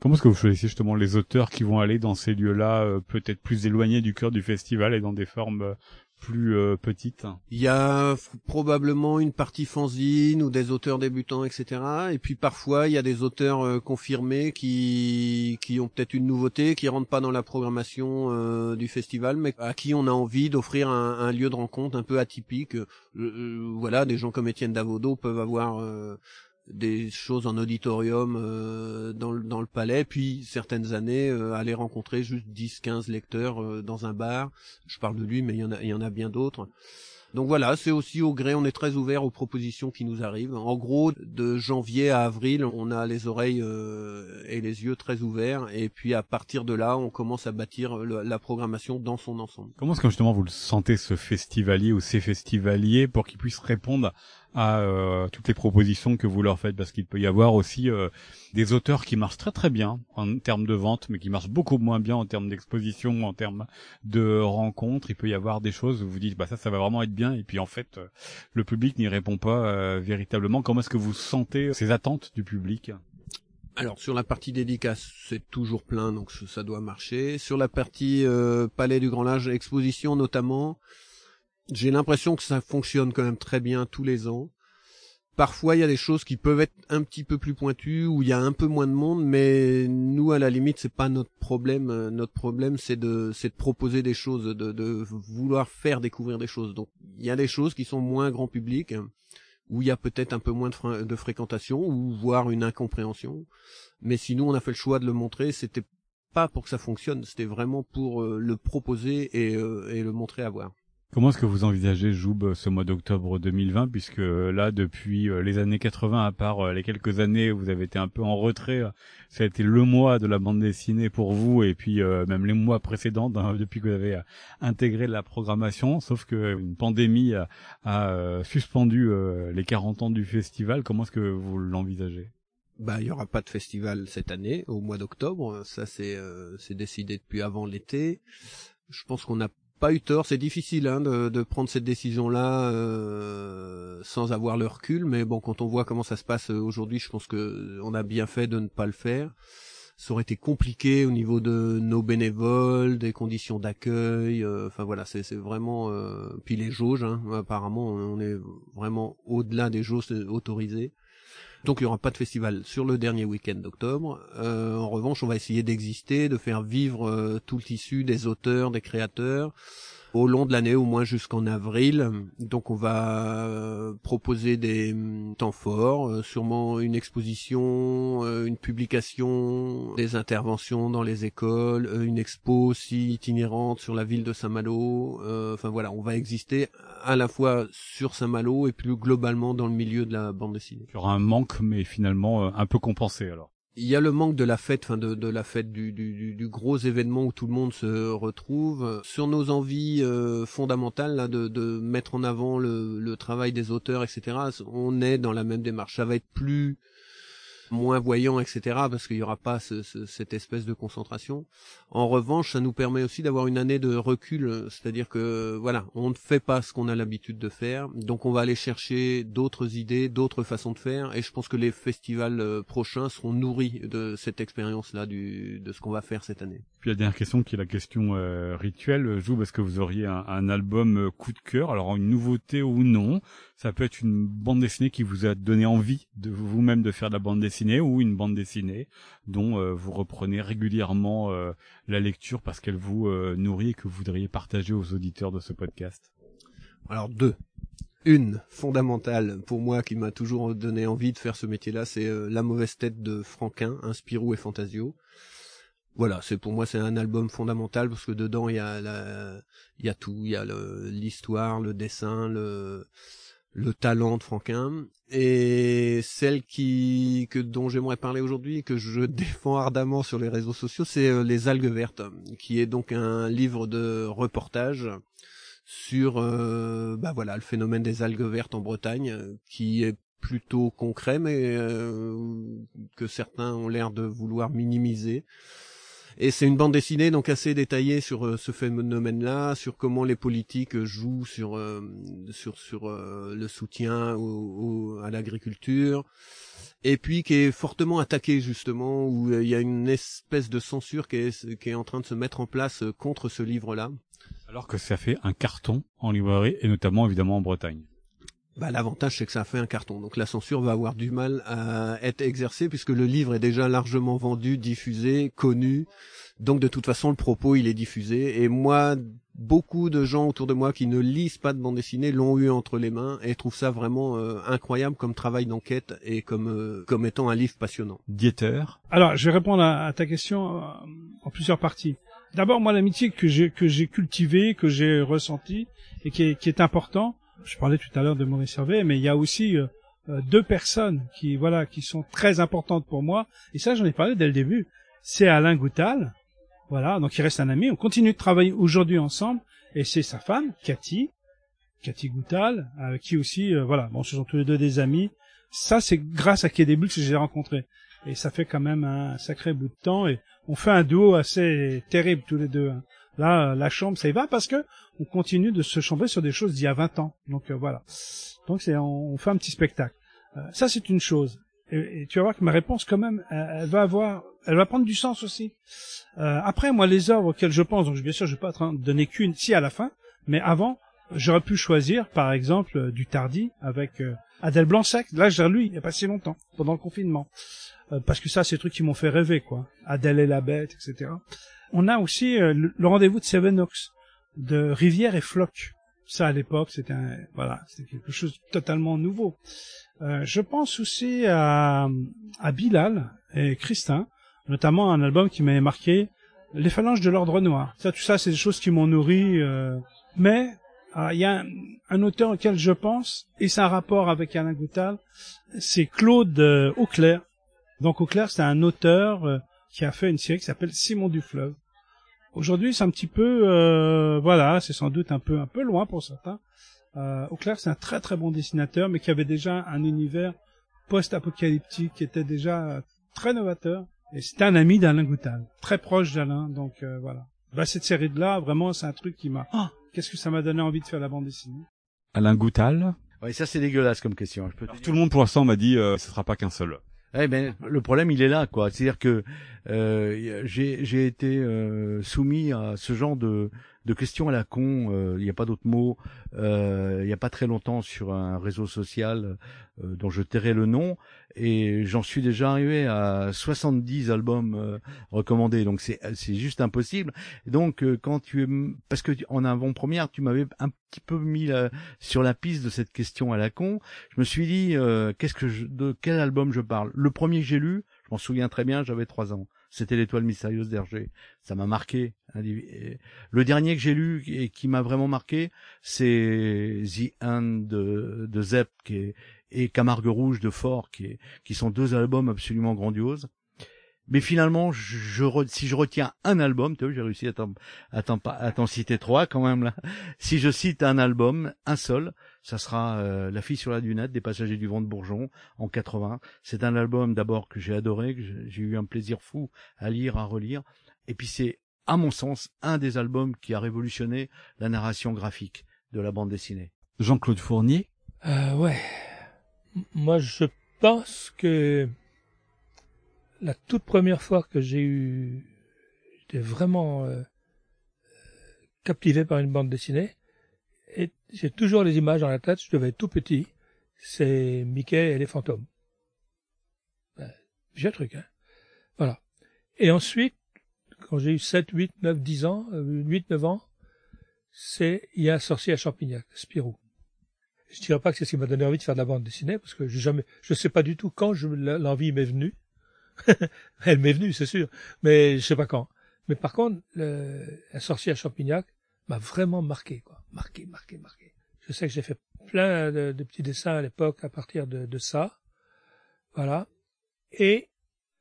Comment est-ce que vous choisissez justement les auteurs qui vont aller dans ces lieux-là, euh, peut-être plus éloignés du cœur du festival et dans des formes euh, plus euh, petites Il y a probablement une partie fanzine ou des auteurs débutants, etc. Et puis parfois il y a des auteurs confirmés qui qui ont peut-être une nouveauté, qui rentrent pas dans la programmation du festival, mais à qui on a envie d'offrir un, un, lieu de rencontre un peu atypique. voilà, des gens comme Étienne Davodo peuvent avoir des choses en auditorium euh, dans, le, dans le palais, puis certaines années euh, aller rencontrer juste 10-15 lecteurs euh, dans un bar. Je parle de lui, mais il y en a, il y en a bien d'autres. Donc voilà, c'est aussi au gré, on est très ouvert aux propositions qui nous arrivent. En gros, de janvier à avril, on a les oreilles et les yeux très ouverts, et puis à partir de là, on commence à bâtir la programmation dans son ensemble. Comment est-ce que justement vous le sentez ce festivalier ou ces festivaliers pour qu'ils puissent répondre à euh, toutes les propositions que vous leur faites parce qu'il peut y avoir aussi euh, des auteurs qui marchent très très bien en termes de vente mais qui marchent beaucoup moins bien en termes d'exposition en termes de rencontres. Il peut y avoir des choses où vous dites bah ça ça va vraiment être bien et puis en fait euh, le public n'y répond pas véritablement. Comment est-ce que vous sentez ces attentes du public? Alors sur la partie dédicace, c'est toujours plein, donc ça doit marcher. Sur la partie Palais du Grand Large, exposition notamment, j'ai l'impression que ça fonctionne quand même très bien tous les ans. Parfois, il y a des choses qui peuvent être un petit peu plus pointues, où il y a un peu moins de monde, mais nous, à la limite, c'est pas notre problème. Notre problème, c'est de, c'est de proposer des choses, de, de vouloir faire découvrir des choses. Donc, il y a des choses qui sont moins grand public, où il y a peut-être un peu moins de, de fréquentation, ou voire une incompréhension. Mais si nous, on a fait le choix de le montrer, c'était pas pour que ça fonctionne, c'était vraiment pour euh, le proposer et, euh, et le montrer à voir. Comment est-ce que vous envisagez Joub ce mois d'octobre 2020 puisque euh, là depuis euh, les années 80 à part euh, les quelques années où vous avez été un peu en retrait ça a été le mois de la bande dessinée pour vous et puis même les mois précédents depuis que vous avez intégré la programmation. Sauf que une pandémie a, suspendu les 40 ans du festival. Comment est-ce que vous l'envisagez? Bah, il y aura pas de festival cette année au mois d'octobre, ça c'est c'est décidé depuis avant l'été. Je pense qu'on a pas eu tort. C'est difficile hein, de, de, prendre cette décision-là euh, sans avoir le recul, mais bon, quand on voit comment ça se passe euh, aujourd'hui, je pense que on a bien fait de ne pas le faire. Ça aurait été compliqué au niveau de nos bénévoles, des conditions d'accueil. Euh, enfin voilà, c'est vraiment. Euh, puis les jauges, hein, apparemment, on est vraiment au-delà des jauges autorisées. Donc il n'y aura pas de festival sur le dernier week-end d'octobre. Euh, en revanche, on va essayer d'exister, de faire vivre euh, tout le tissu des auteurs, des créateurs au long de l'année, au moins jusqu'en avril. Donc on va euh, proposer des mm, temps forts, euh, sûrement une exposition, euh, une publication, des interventions dans les écoles, une expo aussi itinérante sur la ville de Saint-Malo. Enfin voilà, on va exister à la fois sur Saint-Malo et plus globalement dans le milieu de la bande dessinée. Il y aura un manque, mais finalement un peu compensé alors il y a le manque de la fête, enfin de, la fête du, du, du, gros événement où tout le monde se retrouve. Sur nos envies euh, fondamentales de, de mettre en avant le, le travail des auteurs, etc. On est dans la même démarche. Ça va être plus moins voyants, etc., parce qu'il y aura pas ce, ce, cette espèce de concentration. En revanche, ça nous permet aussi d'avoir une année de recul, c'est-à-dire que voilà, on ne fait pas ce qu'on a l'habitude de faire, donc on va aller chercher d'autres idées, d'autres façons de faire, et je pense que les festivals euh, prochains seront nourris de cette expérience-là, de ce qu'on va faire cette année. Puis la dernière question qui est la question euh, rituelle, joue parce que vous auriez un, un album euh, coup de cœur, alors une nouveauté ou non, ça peut être une bande dessinée qui vous a donné envie de vous-même de faire de la bande dessinée ou une bande dessinée dont euh, vous reprenez régulièrement euh, la lecture parce qu'elle vous euh, nourrit et que vous voudriez partager aux auditeurs de ce podcast. Alors deux. Une fondamentale pour moi qui m'a toujours donné envie de faire ce métier-là, c'est La mauvaise tête de Franquin, Inspirou et Fantasio. Voilà, c'est pour moi c'est un album fondamental parce que dedans il y a la, il y a tout, il y a l'histoire, le, dessin, le le talent de Franquin et celle qui que dont j'aimerais parler aujourd'hui que je défends ardemment sur les réseaux sociaux c'est les algues vertes qui est donc un livre de reportage sur euh, bah voilà le phénomène des algues vertes en Bretagne qui est plutôt concret mais euh, que certains ont l'air de vouloir minimiser et c'est une bande dessinée donc assez détaillée sur euh, ce phénomène-là, sur comment les politiques jouent sur euh, sur sur euh, le soutien au, à l'agriculture, et puis qui est fortement attaqué justement où il y a une espèce de censure qui est qui est en train de se mettre en place contre ce livre-là. Alors que ça fait un carton en librairie et notamment évidemment en Bretagne. Bah, l'avantage c'est que ça fait un carton, donc la censure va avoir du mal à être exercée puisque le livre est déjà largement vendu, diffusé, connu. Donc de toute façon le propos il est diffusé et moi beaucoup de gens autour de moi qui ne lisent pas de bande dessinée l'ont eu entre les mains et trouvent ça vraiment euh, incroyable comme travail d'enquête et comme euh, comme étant un livre passionnant. Dieter. Alors je vais répondre à, à ta question euh, en plusieurs parties. D'abord moi l'amitié que j'ai que j'ai cultivée, que j'ai ressentie et qui est, qui est important je parlais tout à l'heure de Maurice Hervé, mais il y a aussi euh, deux personnes qui voilà qui sont très importantes pour moi. Et ça, j'en ai parlé dès le début. C'est Alain Goutal, voilà, donc il reste un ami. On continue de travailler aujourd'hui ensemble. Et c'est sa femme, Cathy, Cathy Goutal, avec qui aussi, euh, voilà, bon, ce sont tous les deux des amis. Ça, c'est grâce à Bulles que j'ai rencontré. Et ça fait quand même un sacré bout de temps. Et on fait un duo assez terrible tous les deux. Hein. Là, la chambre, ça y va parce que on continue de se chambrer sur des choses d'il y a 20 ans. Donc euh, voilà. Donc c'est on, on, fait un petit spectacle. Euh, ça c'est une chose. Et, et, tu vas voir que ma réponse quand même, elle, va avoir, elle va prendre du sens aussi. Euh, après, moi, les œuvres auxquelles je pense, donc bien sûr, je vais pas en donner qu'une, si à la fin, mais avant, j'aurais pu choisir, par exemple, du Tardy avec euh, Adèle Blanc-Sec. Là, j'ai lu il y a pas si longtemps, pendant le confinement, euh, parce que ça, c'est des trucs qui m'ont fait rêver, quoi. Adèle et la bête, etc. On a aussi le, le rendez-vous de Seven Oaks de Rivière et Floc. Ça, à l'époque, c'était voilà, c'était quelque chose de totalement nouveau. Euh, je pense aussi à, à Bilal et Christin, notamment un album qui m'avait marqué, Les phalanges de l'ordre noir. Ça, tout ça, c'est des choses qui m'ont nourri. Euh, mais il y a un, un, auteur auquel je pense, et c'est un rapport avec Alain Goutal, c'est Claude euh, Auclair. Donc Auclair, c'est un auteur euh, qui a fait une série qui s'appelle Simon du Fleuve. Aujourd'hui, c'est un petit peu, euh, voilà, c'est sans doute un peu, un peu loin pour certains. Euh, Auclair, c'est un très très bon dessinateur, mais qui avait déjà un univers post-apocalyptique qui était déjà très novateur. Et c'était un ami d'Alain Goutal, très proche d'Alain, donc euh, voilà. Bah, cette série-là, vraiment, c'est un truc qui m'a... Oh, Qu'est-ce que ça m'a donné envie de faire la bande dessinée Alain Goutal Oui, ça c'est dégueulasse comme question. Je peux Alors, tout le monde pour l'instant m'a dit euh, ce sera pas qu'un seul. Eh ben, le problème, il est là, quoi. C'est-à-dire que euh, j'ai été euh, soumis à ce genre de, de questions à la con. Il n'y a pas d'autre mot. Il n'y a pas très longtemps sur un réseau social dont je tairai le nom, et j'en suis déjà arrivé à 70 albums euh, recommandés donc c'est c'est juste impossible donc euh, quand tu es parce que en avant-première tu m'avais un petit peu mis la, sur la piste de cette question à la con je me suis dit euh, qu'est-ce que je, de quel album je parle? Le premier que j'ai lu je m'en souviens très bien j'avais trois ans c'était l'étoile mystérieuse d'Hergé. Ça m'a marqué. Le dernier que j'ai lu et qui m'a vraiment marqué, c'est The End de, de Zepp, qui est, et Camargue Rouge de Fort, qui, est, qui sont deux albums absolument grandioses. Mais finalement, je, si je retiens un album, tu vois, j'ai réussi à t'en, à t'en citer trois quand même là. Si je cite un album, un seul, ça sera euh, La fille sur la dunette des passagers du vent de Bourgeon en 80. C'est un album d'abord que j'ai adoré, que j'ai eu un plaisir fou à lire, à relire. Et puis c'est, à mon sens, un des albums qui a révolutionné la narration graphique de la bande dessinée. Jean-Claude Fournier? Euh, Ouais. Moi, je pense que la toute première fois que j'ai eu, j'étais vraiment euh, captivé par une bande dessinée, et j'ai toujours les images dans la tête, je devais être tout petit, c'est Mickey et les fantômes. Ben, j'ai un truc, hein. Voilà. Et ensuite, quand j'ai eu 7, 8, 9, 10 ans, 8, euh, 9 ans, c'est Il y a un sorcier à Champignac, Spirou. Je dirais pas que c'est ce qui m'a donné envie de faire de la bande dessinée, parce que je jamais, je sais pas du tout quand l'envie m'est venue. Elle m'est venue, c'est sûr, mais je sais pas quand. Mais par contre, le, un sorcier à Champignac m'a vraiment marqué, quoi. Marqué, marqué, marqué. Je sais que j'ai fait plein de, petits dessins à l'époque à partir de, de, ça. Voilà. Et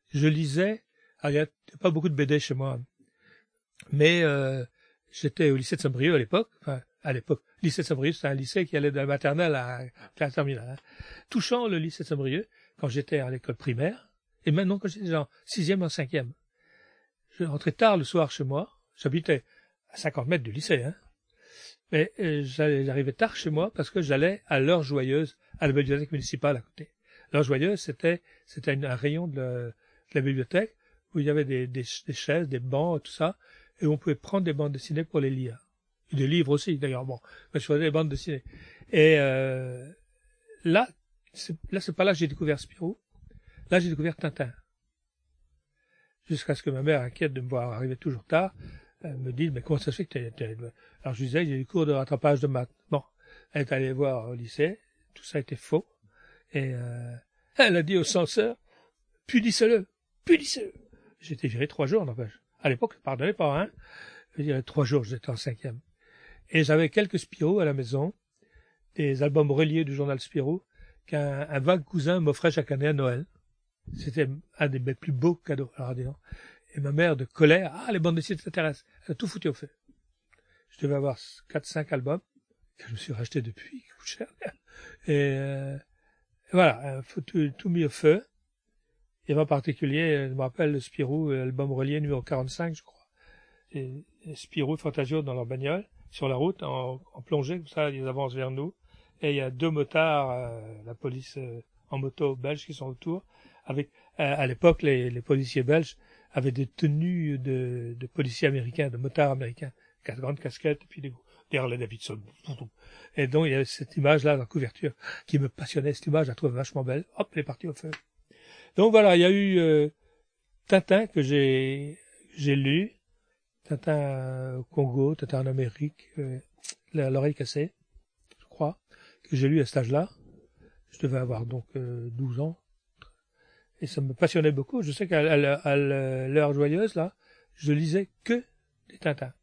je lisais, il n'y a pas beaucoup de BD chez moi, mais euh, j'étais au lycée de Saint-Brieuc à l'époque, lycée Saint-Brieuc, c'était un lycée qui allait de la maternelle à la terminale. Hein. Touchant le lycée Saint-Brieuc, quand j'étais à l'école primaire, et maintenant quand j'étais en sixième, en cinquième. Je rentrais tard le soir chez moi, j'habitais à 50 mètres du lycée, hein. Mais euh, j'arrivais tard chez moi parce que j'allais à l'heure joyeuse, à la bibliothèque municipale à côté. L'heure joyeuse, c'était c'était un rayon de la, bibliothèque où il y avait des, des, chaises, des bancs, tout ça, et on pouvait prendre des bandes dessinées pour les lire. Des livres aussi, d'ailleurs. Bon, je faisais des bandes dessinées. Et euh, là, là, c'est pas là que j'ai découvert Spirou. Là, j'ai découvert Tintin. Jusqu'à ce que ma mère, inquiète de me voir arriver toujours tard, elle me dit, mais comment ça se fait que t'es... Alors je disais, a eu cours de rattrapage de maths. Bon, elle est allée voir au lycée, tout ça était faux. Et euh, elle a dit au censeur, punissez-le, punissez-le. J'étais viré trois jours, n'empêche. À l'époque, je pardonnais pas, hein. Je dirais trois jours, j'étais en cinquième. Et j'avais quelques Spirou à la maison, des albums reliés du journal Spirou, qu'un un vague cousin m'offrait chaque année à Noël. C'était un des mes plus beaux cadeaux. Alors, disons. Et ma mère, de colère, ah, les bandes dessinées t'intéressent. Elle a tout foutu au feu. Je devais avoir quatre, cinq albums, que je me suis racheté depuis, qui coûtent cher. Et, euh, voilà, tout, tout, mis au feu. Avait en particulier, je me rappelle, le Spirou, l'album relié numéro 45, je crois. Et, Spirou et Fantasio dans leur bagnole, sur la route, en, en, plongée, comme ça, ils avancent vers nous. Et il y a deux motards, euh, la police euh, en moto belge qui sont autour, avec, à l'époque, les, les policiers belges avait des tenues de, de policiers américains, de motards américains, quatre grandes casquettes, et puis des, des Harley Davidson. Et donc, il y avait cette image-là, la couverture, qui me passionnait. Cette image, je la trouve vachement belle. Hop, elle est partie au feu. Donc voilà, il y a eu euh, Tintin que j'ai lu, Tintin au Congo, Tintin en Amérique, euh, l'oreille cassée, je crois, que j'ai lu à cet âge-là. Je devais avoir donc euh, 12 ans, et ça me passionnait beaucoup. Je sais qu'à l'heure joyeuse, là, je lisais que des Tintins.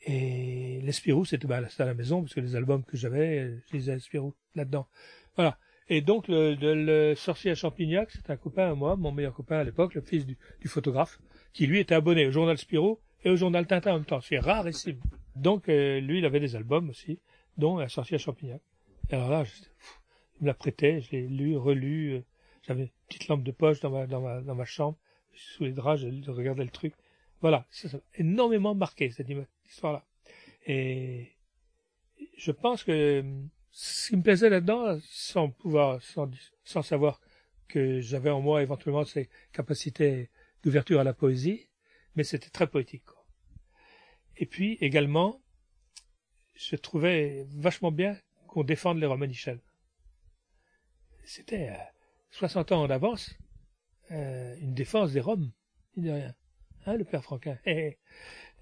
Et les Spirou, c'était bah, à la maison, parce que les albums que j'avais, je lisais Spirou là-dedans. Voilà. Et donc, le, sorcier à Champignac, c'est un copain à moi, mon meilleur copain à l'époque, le fils du, du, photographe, qui lui était abonné au journal Spirou et au journal Tintin en même temps. C'est rarissime. Donc, euh, lui, il avait des albums aussi, dont Un sorcier à Champignac. Et alors là, je, il me l'a prêté, je l'ai lu, relu, euh, j'avais une petite lampe de poche dans ma, dans ma, dans ma chambre, sous les draps, je regardais le truc. Voilà, ça m'a énormément marqué, cette histoire-là. Et je pense que ce qui me plaisait là-dedans, sans pouvoir, sans, sans savoir que j'avais en moi éventuellement ces capacités d'ouverture à la poésie, mais c'était très poétique. Et puis également, je trouvais vachement bien qu'on défende les romans Michel. C'était euh, 60 ans en avance, euh, une défense des Roms, il dit rien. Hein, le père Franquin. Et,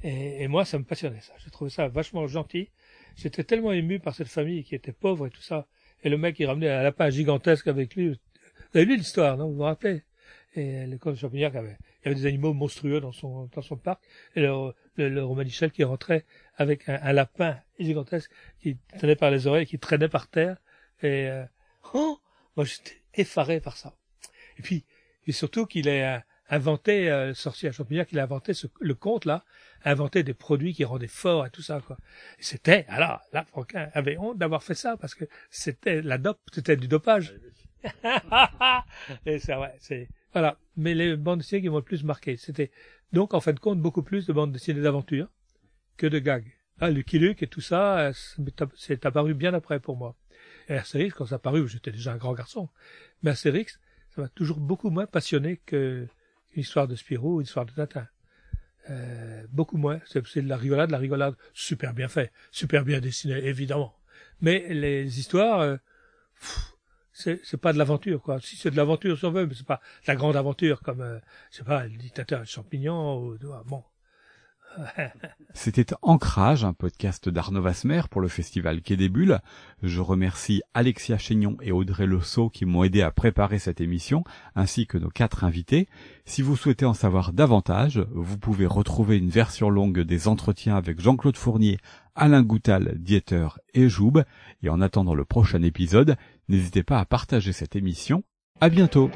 et, moi, ça me passionnait, ça. Je trouvais ça vachement gentil. J'étais tellement ému par cette famille qui était pauvre et tout ça. Et le mec, il ramenait un lapin gigantesque avec lui. Vous avez lu l'histoire, non? Vous vous rappelez? Et le comte de Champignac avait, il y avait des animaux monstrueux dans son, dans son parc. Et le, le, le Romanichel qui rentrait avec un, lapin gigantesque qui tenait par les oreilles, qui traînait par terre. Et, euh, oh Moi, j'étais effaré par ça. Et puis, et surtout qu'il est inventé, euh, le sorcier à Champignac, il a inventé ce, le conte là, inventé des produits qui rendaient fort et tout ça quoi. C'était, alors là, Franquin avait honte d'avoir fait ça parce que c'était la dope, c'était du dopage. et c'est vrai, c'est voilà. Mais les bandes dessinées qui m'ont le plus marqué, c'était donc en fin de compte beaucoup plus de bandes dessinées d'aventure que de gags. Ah, Lucky Luke et tout ça, euh, c'est apparu bien après pour moi. Et Astérix, quand ça apparu, j'étais déjà un grand garçon. Mais Astérix, ça m'a toujours beaucoup moins passionné que une histoire de Spirou ou une histoire de Tintin. Euh, beaucoup moins. C'est de la rigolade, de la rigolade super bien fait, super bien dessiné, évidemment. Mais les histoires, euh, c'est pas de l'aventure, quoi. Si c'est de l'aventure, si on veut, mais c'est pas la grande aventure comme, euh, je pas, le dictateur de champignons ou, bon. C'était Ancrage, un podcast d'Arnaud Vasmer pour le festival Quai des Bulles. Je remercie Alexia Chénion et Audrey Le qui m'ont aidé à préparer cette émission, ainsi que nos quatre invités. Si vous souhaitez en savoir davantage, vous pouvez retrouver une version longue des entretiens avec Jean-Claude Fournier, Alain Goutal, Dieter et Joub. Et en attendant le prochain épisode, n'hésitez pas à partager cette émission. À bientôt!